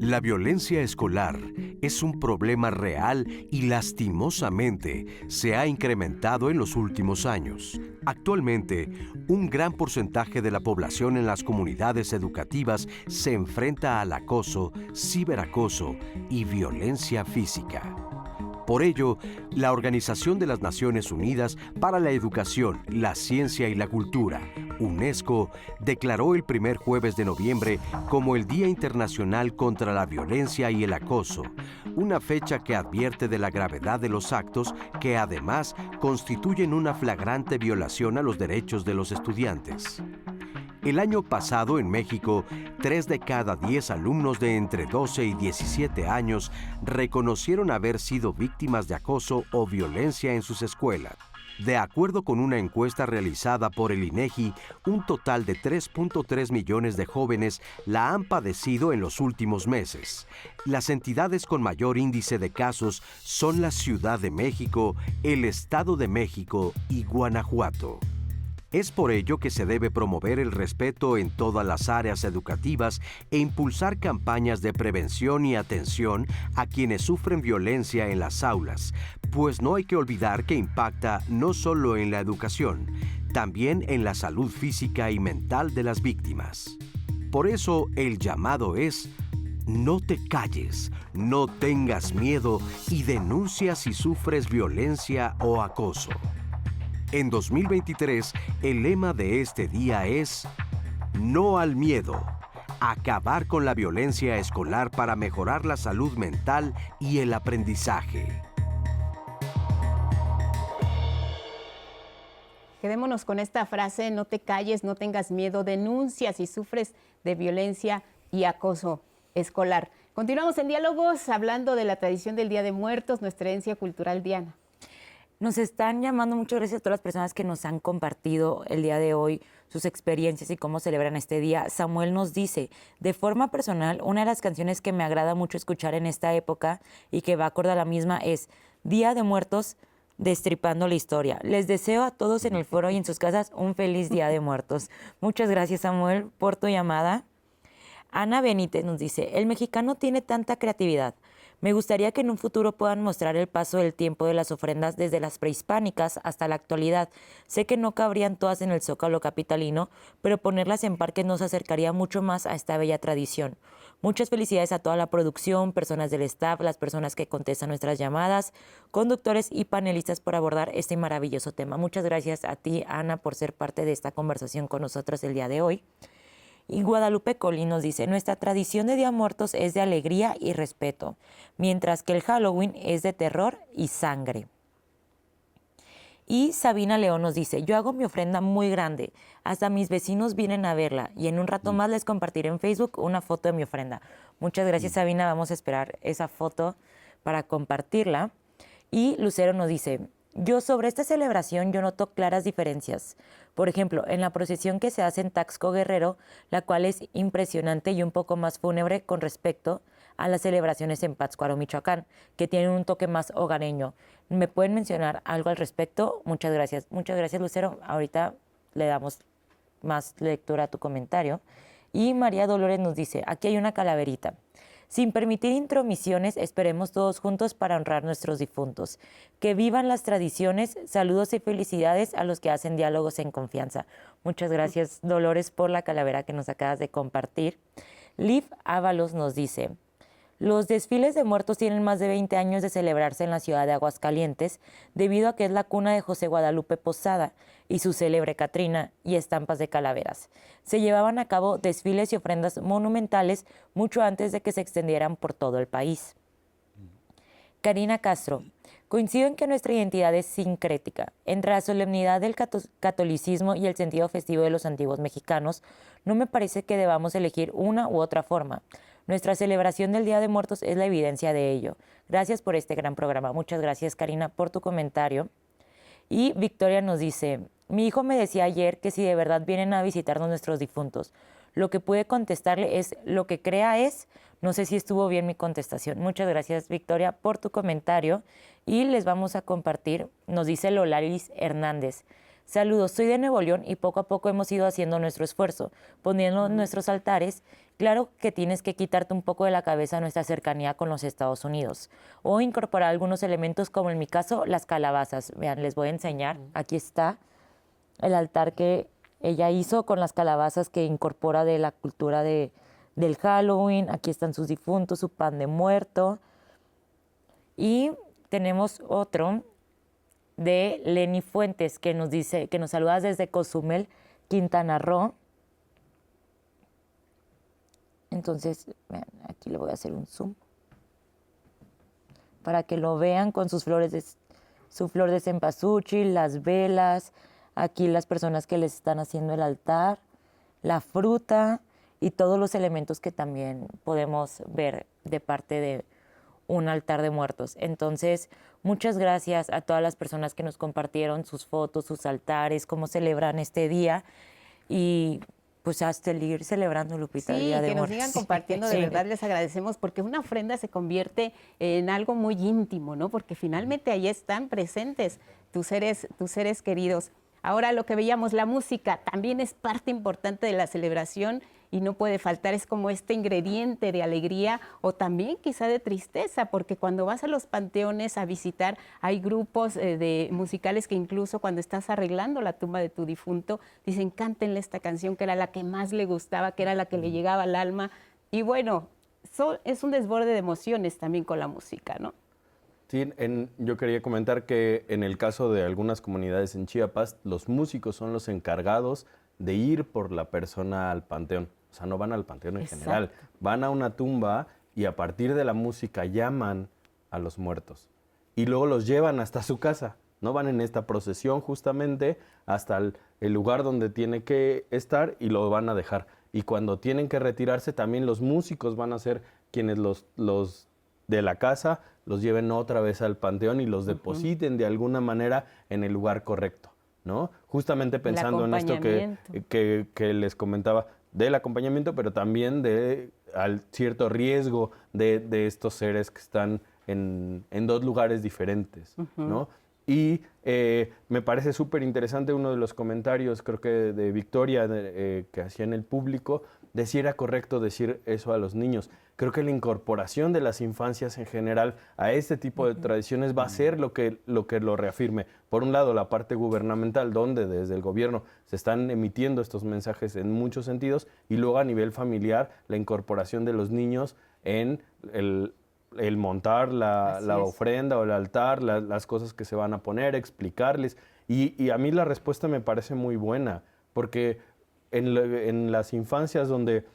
A: La violencia escolar es un problema real y lastimosamente se ha incrementado en los últimos años. Actualmente, un gran porcentaje de la población en las comunidades educativas se enfrenta al acoso, ciberacoso y violencia física. Por ello, la Organización de las Naciones Unidas para la Educación, la Ciencia y la Cultura, UNESCO, declaró el primer jueves de noviembre como el Día Internacional contra la Violencia y el Acoso, una fecha que advierte de la gravedad de los actos que además constituyen una flagrante violación a los derechos de los estudiantes. El año pasado en México, 3 de cada 10 alumnos de entre 12 y 17 años reconocieron haber sido víctimas de acoso o violencia en sus escuelas. De acuerdo con una encuesta realizada por el INEGI, un total de 3.3 millones de jóvenes la han padecido en los últimos meses. Las entidades con mayor índice de casos son la Ciudad de México, el Estado de México y Guanajuato. Es por ello que se debe promover el respeto en todas las áreas educativas e impulsar campañas de prevención y atención a quienes sufren violencia en las aulas, pues no hay que olvidar que impacta no solo en la educación, también en la salud física y mental de las víctimas. Por eso el llamado es no te calles, no tengas miedo y denuncia si sufres violencia o acoso. En 2023, el lema de este día es No al miedo. Acabar con la violencia escolar para mejorar la salud mental y el aprendizaje.
B: Quedémonos con esta frase, no te calles, no tengas miedo, denuncia si sufres de violencia y acoso escolar. Continuamos en diálogos hablando de la tradición del Día de Muertos, nuestra herencia cultural diana.
C: Nos están llamando, muchas gracias a todas las personas que nos han compartido el día de hoy sus experiencias y cómo celebran este día. Samuel nos dice, de forma personal, una de las canciones que me agrada mucho escuchar en esta época y que va acorde a la misma es Día de Muertos, destripando la historia. Les deseo a todos en el foro y en sus casas un feliz Día de Muertos. Muchas gracias, Samuel, por tu llamada. Ana Benítez nos dice, el mexicano tiene tanta creatividad me gustaría que en un futuro puedan mostrar el paso del tiempo de las ofrendas desde las prehispánicas hasta la actualidad. Sé que no cabrían todas en el zócalo capitalino, pero ponerlas en parques nos acercaría mucho más a esta bella tradición. Muchas felicidades a toda la producción, personas del staff, las personas que contestan nuestras llamadas, conductores y panelistas por abordar este maravilloso tema. Muchas gracias a ti, Ana, por ser parte de esta conversación con nosotros el día de hoy. Y Guadalupe Colín nos dice, nuestra tradición de Día Muertos es de alegría y respeto, mientras que el Halloween es de terror y sangre. Y Sabina León nos dice, yo hago mi ofrenda muy grande, hasta mis vecinos vienen a verla y en un rato mm. más les compartiré en Facebook una foto de mi ofrenda. Muchas gracias mm. Sabina, vamos a esperar esa foto para compartirla. Y Lucero nos dice, yo sobre esta celebración yo noto claras diferencias. Por ejemplo, en la procesión que se hace en Taxco Guerrero, la cual es impresionante y un poco más fúnebre con respecto a las celebraciones en Pátzcuaro, Michoacán, que tienen un toque más hogareño. ¿Me pueden mencionar algo al respecto? Muchas gracias. Muchas gracias, Lucero. Ahorita le damos más lectura a tu comentario. Y María Dolores nos dice, aquí hay una calaverita. Sin permitir intromisiones, esperemos todos juntos para honrar nuestros difuntos. Que vivan las tradiciones, saludos y felicidades a los que hacen diálogos en confianza. Muchas gracias, Dolores, por la calavera que nos acabas de compartir. Liv Ábalos nos dice, los desfiles de muertos tienen más de 20 años de celebrarse en la ciudad de Aguascalientes, debido a que es la cuna de José Guadalupe Posada y su célebre Catrina y estampas de calaveras. Se llevaban a cabo desfiles y ofrendas monumentales mucho antes de que se extendieran por todo el país. Karina Castro, coincido en que nuestra identidad es sincrética. Entre la solemnidad del catolicismo y el sentido festivo de los antiguos mexicanos, no me parece que debamos elegir una u otra forma. Nuestra celebración del Día de Muertos es la evidencia de ello. Gracias por este gran programa. Muchas gracias, Karina, por tu comentario. Y Victoria nos dice, mi hijo me decía ayer que si de verdad vienen a visitarnos nuestros difuntos, lo que pude contestarle es, lo que crea es, no sé si estuvo bien mi contestación. Muchas gracias, Victoria, por tu comentario. Y les vamos a compartir, nos dice Lolaris Hernández. Saludos, soy de Nuevo León y poco a poco hemos ido haciendo nuestro esfuerzo, poniendo nuestros altares Claro que tienes que quitarte un poco de la cabeza nuestra cercanía con los Estados Unidos o incorporar algunos elementos como en mi caso las calabazas. Vean, les voy a enseñar. Aquí está el altar que ella hizo con las calabazas que incorpora de la cultura de, del Halloween. Aquí están sus difuntos, su pan de muerto. Y tenemos otro de Lenny Fuentes que nos dice que nos saluda desde Cozumel, Quintana Roo. Entonces, vean, aquí le voy a hacer un zoom para que lo vean con sus flores de, su flor de cempasúchil, las velas, aquí las personas que les están haciendo el altar, la fruta y todos los elementos que también podemos ver de parte de un altar de muertos. Entonces, muchas gracias a todas las personas que nos compartieron sus fotos, sus altares, cómo celebran este día y pues hasta el ir celebrando Lupita el Día de
B: que nos sigan *laughs* compartiendo, de verdad les agradecemos porque una ofrenda se convierte en algo muy íntimo, ¿no? Porque finalmente ahí están presentes tus seres, tus seres queridos. Ahora lo que veíamos, la música también es parte importante de la celebración y no puede faltar, es como este ingrediente de alegría o también quizá de tristeza, porque cuando vas a los panteones a visitar, hay grupos eh, de musicales que incluso cuando estás arreglando la tumba de tu difunto, dicen, cántenle esta canción que era la que más le gustaba, que era la que le llegaba al alma. Y bueno, es un desborde de emociones también con la música, ¿no?
F: Sí, yo quería comentar que en el caso de algunas comunidades en Chiapas, los músicos son los encargados de ir por la persona al panteón. O sea, no van al panteón en general, van a una tumba y a partir de la música llaman a los muertos. Y luego los llevan hasta su casa. No van en esta procesión justamente hasta el, lugar donde tiene que estar y lo van a dejar. Y cuando tienen que retirarse, también los músicos van a ser quienes los, los de la casa los lleven otra vez al panteón y los depositen de alguna manera en el lugar correcto. ¿No? Justamente pensando en esto que, que, les comentaba del acompañamiento, pero también de al cierto riesgo de, estos seres que están en, dos lugares diferentes, ¿no? Y eh, me parece súper interesante uno de los comentarios, creo que de Victoria, eh, que hacía en el público, de si era correcto decir eso a los niños. Creo que la incorporación de las infancias en general a este tipo de tradiciones va a ser lo que, lo que lo reafirme. Por un lado, la parte gubernamental, donde desde el gobierno se están emitiendo estos mensajes en muchos sentidos, y luego a nivel familiar, la incorporación de los niños en el, montar la, ofrenda o el altar, las cosas que se van a poner, explicarles. Y, a mí la respuesta me parece muy buena, porque en, en las infancias donde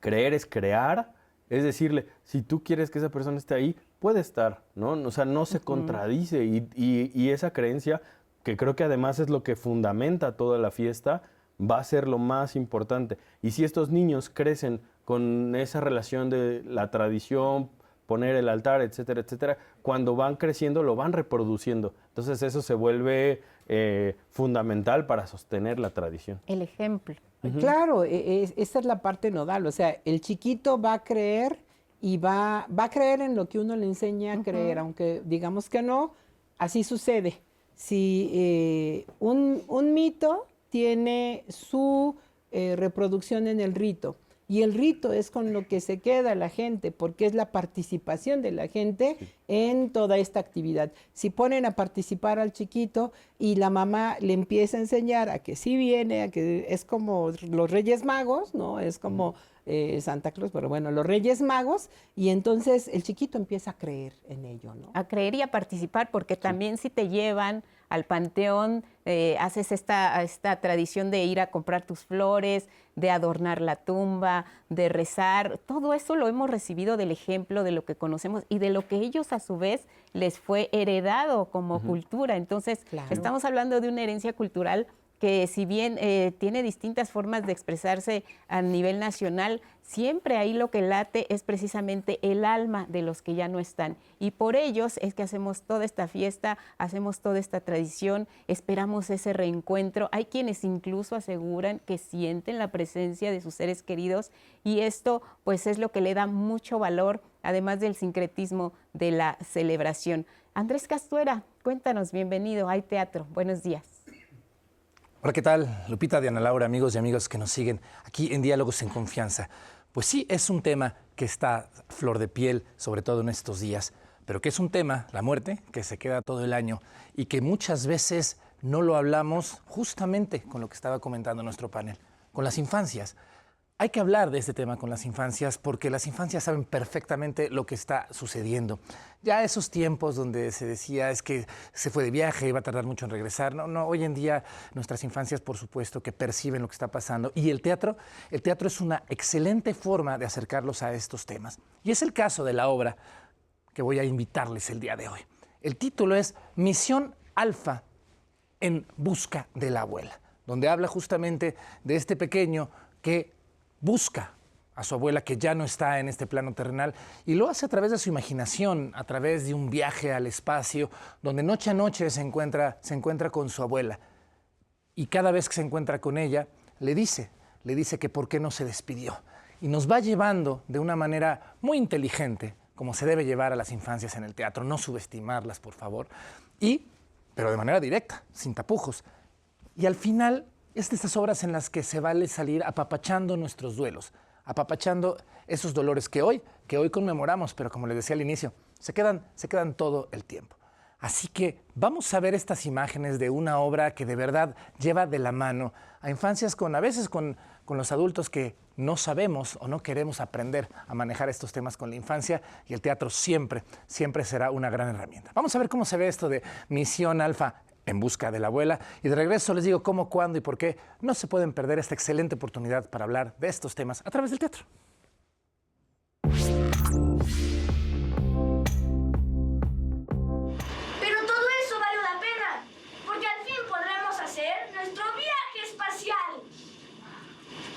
F: creer es crear, es decirle, si tú quieres que esa persona esté ahí, puede estar, ¿no? O sea, no se contradice y, esa creencia, que creo que además es lo que fundamenta toda la fiesta, va a ser lo más importante. Y si estos niños crecen con esa relación de la tradición, poner el altar, etcétera, etcétera, cuando van creciendo lo van reproduciendo. Entonces eso se vuelve eh, fundamental para sostener la tradición.
B: El ejemplo.
D: Claro, e, e, esa es la parte nodal. O sea, el chiquito va a creer y va, va a creer en lo que uno le enseña a creer, aunque digamos que no, así sucede. Si eh, un, mito tiene su eh, reproducción en el rito, y el rito es con lo que se queda la gente, porque es la participación de la gente en toda esta actividad. Si ponen a participar al chiquito y la mamá le empieza a enseñar a que sí viene, a que es como los Reyes Magos, ¿no? Es como eh, Santa Claus, pero bueno, los Reyes Magos, y entonces el chiquito empieza a creer en ello, ¿no?
B: A creer y a participar, porque también si te llevan al panteón, eh, haces esta, esta tradición de ir a comprar tus flores, de adornar la tumba, de rezar, todo eso lo hemos recibido del ejemplo de lo que conocemos y de lo que ellos a su vez les fue heredado como cultura. Entonces, estamos hablando de una herencia cultural que si bien eh, tiene distintas formas de expresarse a nivel nacional, siempre ahí lo que late es precisamente el alma de los que ya no están. Y por ellos es que hacemos toda esta fiesta, hacemos toda esta tradición, esperamos ese reencuentro. Hay quienes incluso aseguran que sienten la presencia de sus seres queridos y esto pues es lo que le da mucho valor, además del sincretismo de la celebración. Andrés Castuera, cuéntanos, bienvenido, hay teatro, buenos días.
M: Hola, ¿qué tal? Lupita, Diana Laura, amigos y amigas que nos siguen aquí en Diálogos en Confianza. Pues sí, es un tema que está flor de piel, sobre todo en estos días, pero que es un tema, la muerte, que se queda todo el año y que muchas veces no lo hablamos justamente con lo que estaba comentando nuestro panel, con las infancias. Hay que hablar de este tema con las infancias porque las infancias saben perfectamente lo que está sucediendo. Ya esos tiempos donde se decía es que se fue de viaje va a tardar mucho en regresar. No, no, hoy en día nuestras infancias por supuesto que perciben lo que está pasando y el teatro, el teatro es una excelente forma de acercarlos a estos temas. Y es el caso de la obra que voy a invitarles el día de hoy. El título es Misión Alfa en busca de la abuela, donde habla justamente de este pequeño que busca a su abuela que ya no está en este plano terrenal y lo hace a través de su imaginación, a través de un viaje al espacio, donde noche a noche se encuentra, se encuentra con su abuela. Y cada vez que se encuentra con ella, le dice, le dice que por qué no se despidió. Y nos va llevando de una manera muy inteligente, como se debe llevar a las infancias en el teatro, no subestimarlas, por favor, y, pero de manera directa, sin tapujos. Y al final estas obras en las que se vale salir apapachando nuestros duelos, apapachando esos dolores que hoy, que hoy conmemoramos, pero como les decía al inicio, se quedan, se quedan todo el tiempo. Así que vamos a ver estas imágenes de una obra que de verdad lleva de la mano a infancias con a veces con, con los adultos que no sabemos o no queremos aprender a manejar estos temas con la infancia y el teatro siempre, siempre será una gran herramienta. Vamos a ver cómo se ve esto de Misión Alfa en busca de la abuela. Y de regreso les digo cómo, cuándo y por qué no se pueden perder esta excelente oportunidad para hablar de estos temas a través del teatro.
N: Pero todo eso vale la pena, porque al fin podremos hacer nuestro viaje espacial.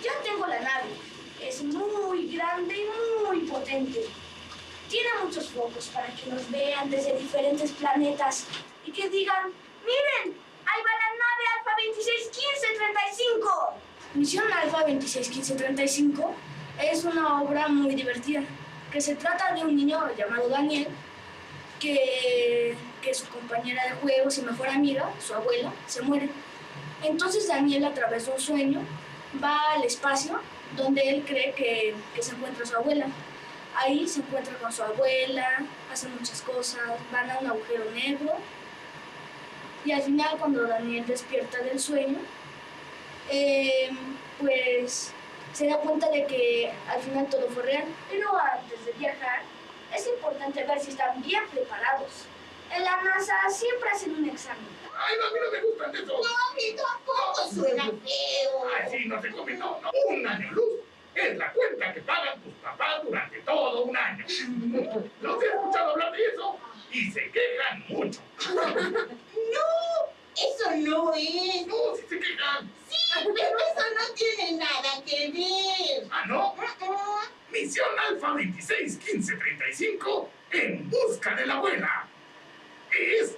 N: Ya tengo la nave. Es muy grande y muy potente. Tiene muchos focos para que nos vean desde diferentes planetas y que digan, miren, ahí va la nave Alfa 261535. Misión Alfa 261535 es una obra muy divertida, que se trata de un niño llamado Daniel, que, que su compañera de juegos y mejor amiga, su abuela, se muere. Entonces Daniel, a través de un sueño, va al espacio donde él cree que, que se encuentra su abuela. Ahí se encuentra con su abuela, hacen muchas cosas, van a un agujero negro y al final cuando Daniel despierta del sueño, eh, pues se da cuenta de que al final todo fue real. Pero antes de viajar, es importante ver si están bien preparados. En la NASA siempre hacen un examen.
O: Ay, no, a mí no me gustan de eso.
P: No, a mí tampoco suena feo.
O: Ay, sí, no te comes, no, no. Un año luz es la cuenta que pagan tus papás durante todo un año. ¿Los he escuchado hablar de eso? Y se quejan mucho.
P: No, eso no es.
O: No, si se quejan.
P: Sí, pero eso no tiene nada que ver.
O: ¿Ah, no? Misión Alfa 261535 en busca de la abuela. Es.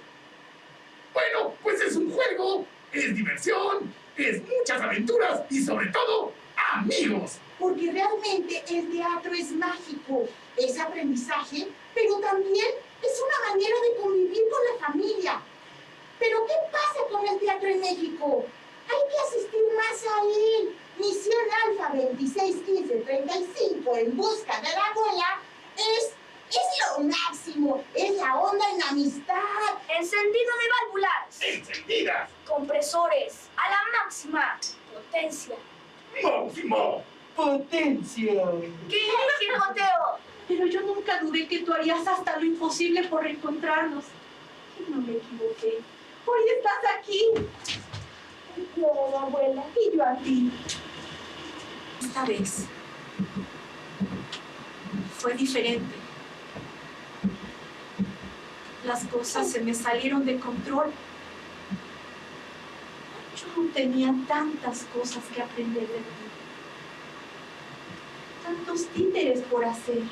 O: Bueno, pues es un juego, es diversión, es muchas aventuras y sobre todo, amigos.
P: Porque realmente el teatro es mágico, es aprendizaje, pero también es una manera de convivir con la familia. Pero ¿qué pasa con el teatro en México? Hay que asistir más a él. Misión Alfa 261535 en busca de la abuela es, es lo máximo. Es la onda en amistad.
N: Encendido de válvulas.
O: Encendidas.
N: Compresores. A la máxima potencia.
O: Máximo.
P: Potencia.
N: ¿Qué dije, Mateo?
Q: Pero yo nunca dudé que tú harías hasta lo imposible por reencontrarnos. Y no me equivoqué. Hoy estás aquí.
N: No, abuela.
Q: Y yo a ti. Esta vez fue diferente. Las cosas se me salieron de control. Yo tenía tantas cosas que aprender de ti. Tantos títeres por hacer.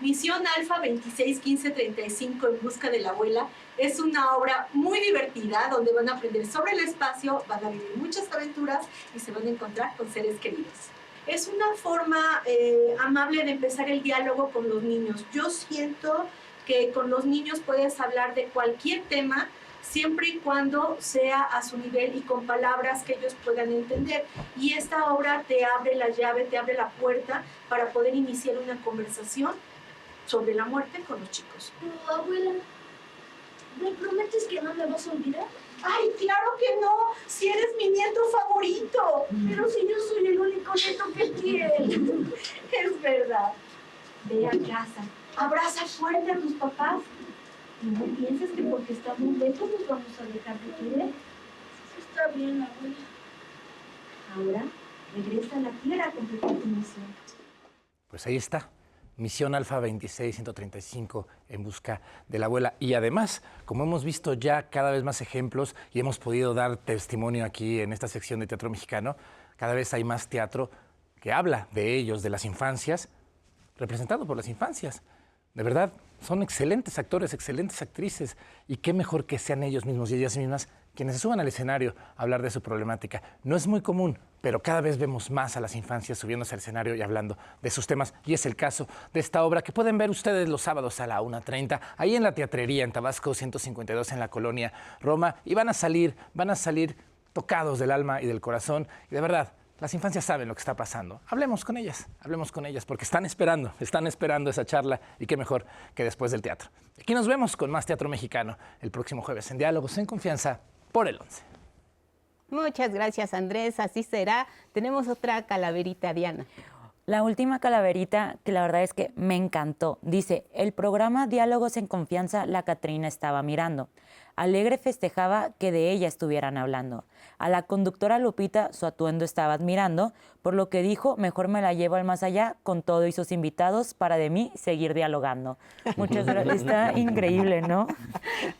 Q: Misión Alfa 261535 en busca de la abuela es una obra muy divertida donde van a aprender sobre el espacio, van a vivir muchas aventuras y se van a encontrar con seres queridos. Es una forma eh, amable de empezar el diálogo con los niños. Yo siento que con los niños puedes hablar de cualquier tema siempre y cuando sea a su nivel y con palabras que ellos puedan entender. Y esta obra te abre la llave, te abre la puerta para poder iniciar una conversación sobre la muerte con los chicos.
N: abuela, ¿me prometes que no me vas a olvidar?
P: Ay, claro que no, si eres mi nieto favorito.
N: Pero si yo soy el único nieto que tiene. *laughs*
Q: es verdad. Ve a casa, abraza fuerte a tus papás y no pienses que porque estamos lejos nos vamos a dejar de querer.
N: Está bien, abuela.
Q: Ahora, regresa a la tierra a completar tu misión.
M: Pues ahí está. Misión Alfa 26135 en busca de la abuela. Y además, como hemos visto ya cada vez más ejemplos y hemos podido dar testimonio aquí en esta sección de teatro mexicano, cada vez hay más teatro que habla de ellos, de las infancias, representado por las infancias. De verdad, son excelentes actores, excelentes actrices, y qué mejor que sean ellos mismos y ellas mismas quienes se suban al escenario a hablar de su problemática. No es muy común, pero cada vez vemos más a las infancias subiéndose al escenario y hablando de sus temas, y es el caso de esta obra que pueden ver ustedes los sábados a la 1.30, ahí en la Teatrería, en Tabasco 152, en la colonia Roma, y van a salir, van a salir tocados del alma y del corazón, y de verdad, las infancias saben lo que está pasando. Hablemos con ellas, hablemos con ellas, porque están esperando, están esperando esa charla y qué mejor que después del teatro. Aquí nos vemos con más Teatro Mexicano el próximo jueves en Diálogos en Confianza por el 11.
B: Muchas gracias Andrés, así será. Tenemos otra calaverita, Diana.
C: La última calaverita, que la verdad es que me encantó, dice, el programa Diálogos en Confianza, la Catrina estaba mirando. Alegre festejaba que de ella estuvieran hablando. A la conductora Lupita su atuendo estaba admirando, por lo que dijo, mejor me la llevo al más allá con todo y sus invitados para de mí seguir dialogando. Muchas gracias. *laughs* Está increíble, ¿no?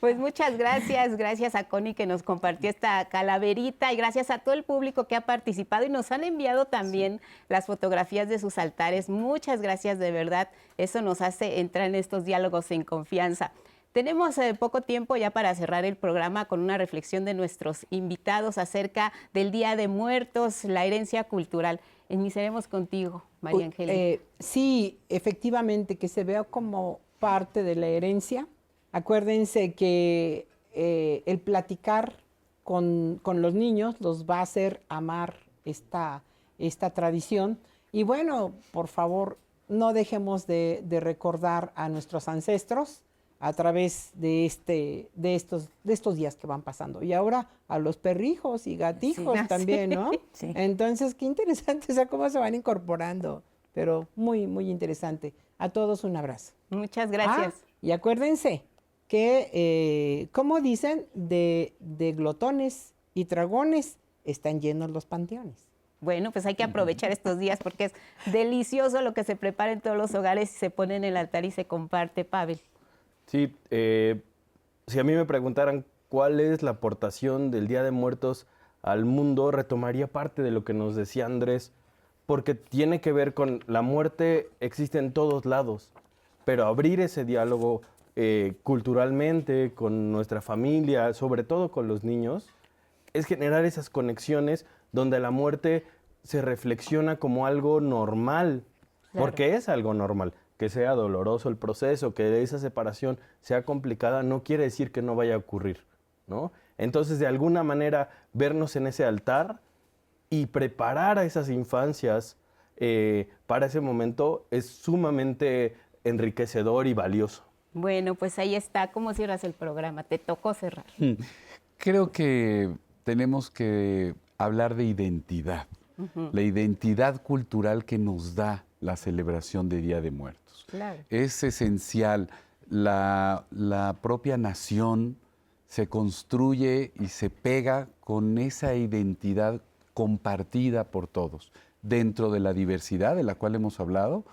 B: Pues muchas gracias, gracias a Connie que nos compartió esta calaverita y gracias a todo el público que ha participado y nos han enviado también las fotografías de sus altares. Muchas gracias de verdad. Eso nos hace entrar en estos diálogos en confianza. Tenemos eh, poco tiempo ya para cerrar el programa con una reflexión de nuestros invitados acerca del Día de Muertos, la herencia cultural. Iniciaremos contigo, María Ángela.
D: Eh, sí, efectivamente, que se vea como parte de la herencia. Acuérdense que eh, el platicar con, con, los niños los va a hacer amar esta, esta tradición. Y bueno, por favor, no dejemos de, de recordar a nuestros ancestros a través de, este, de, estos, de estos días que van pasando. Y ahora a los perrijos y gatijos *laughs* también, ¿no? Sí. Entonces, qué interesante, o sea, cómo se van incorporando, pero muy, muy interesante. A todos un abrazo.
B: Muchas gracias.
D: Ah, y acuérdense que, eh, como dicen, de, de glotones y dragones están llenos los panteones.
B: Bueno, pues hay que aprovechar estos días porque es delicioso lo que se prepara en todos los hogares y se pone en el altar y se comparte, Pavel.
F: Sí, eh, si a mí me preguntaran cuál es la aportación del Día de Muertos al mundo, retomaría parte de lo que nos decía Andrés, porque tiene que ver con la muerte existe en todos lados, pero abrir ese diálogo eh, culturalmente con nuestra familia, sobre todo con los niños, es generar esas conexiones donde la muerte se reflexiona como algo normal, claro. porque es algo normal que sea doloroso el proceso, que esa separación sea complicada, no quiere decir que no vaya a ocurrir, ¿no? Entonces, de alguna manera, vernos en ese altar y preparar a esas infancias eh, para ese momento es sumamente enriquecedor y valioso.
B: Bueno, pues ahí está. ¿Cómo cierras el programa? Te tocó cerrar.
E: Creo que tenemos que hablar de identidad, uh -huh. la identidad cultural que nos da la celebración de Día de Muertos.
B: Claro.
E: Es esencial. La, la, propia nación se construye y se pega con esa identidad compartida por todos, dentro de la diversidad de la cual hemos hablado,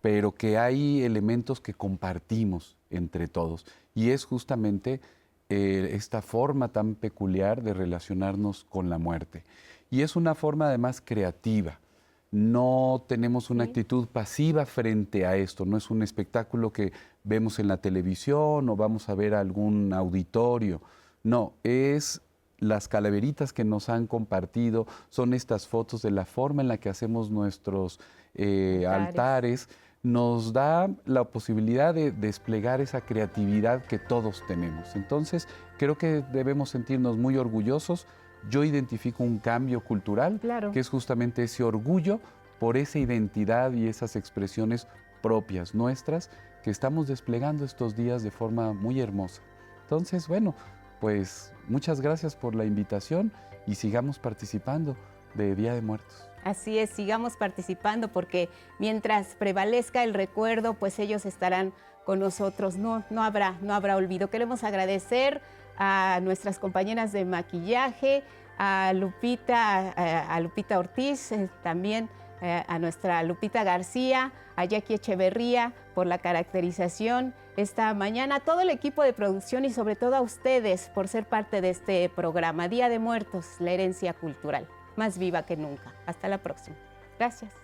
E: pero que hay elementos que compartimos entre todos. Y es justamente eh, esta forma tan peculiar de relacionarnos con la muerte. Y es una forma además creativa no tenemos una actitud pasiva frente a esto, no es un espectáculo que vemos en la televisión o vamos a ver algún auditorio, no, es las calaveritas que nos han compartido, son estas fotos de la forma en la que hacemos nuestros eh, altares. altares, nos da la posibilidad de desplegar esa creatividad que todos tenemos. Entonces, creo que debemos sentirnos muy orgullosos. Yo identifico un cambio cultural, que es justamente ese orgullo por esa identidad y esas expresiones propias nuestras que estamos desplegando estos días de forma muy hermosa. Entonces, bueno, pues muchas gracias por la invitación y sigamos participando de Día de Muertos.
B: Así es, sigamos participando porque mientras prevalezca el recuerdo, pues ellos estarán con nosotros. No, no habrá, no habrá olvido. Queremos agradecer a nuestras compañeras de maquillaje, a Lupita, a, Lupita Ortiz, eh, también eh, a nuestra Lupita García, a Jackie Echeverría por la caracterización esta mañana, a todo el equipo de producción y sobre todo a ustedes por ser parte de este programa Día de Muertos, la herencia cultural más viva que nunca. Hasta la próxima. Gracias.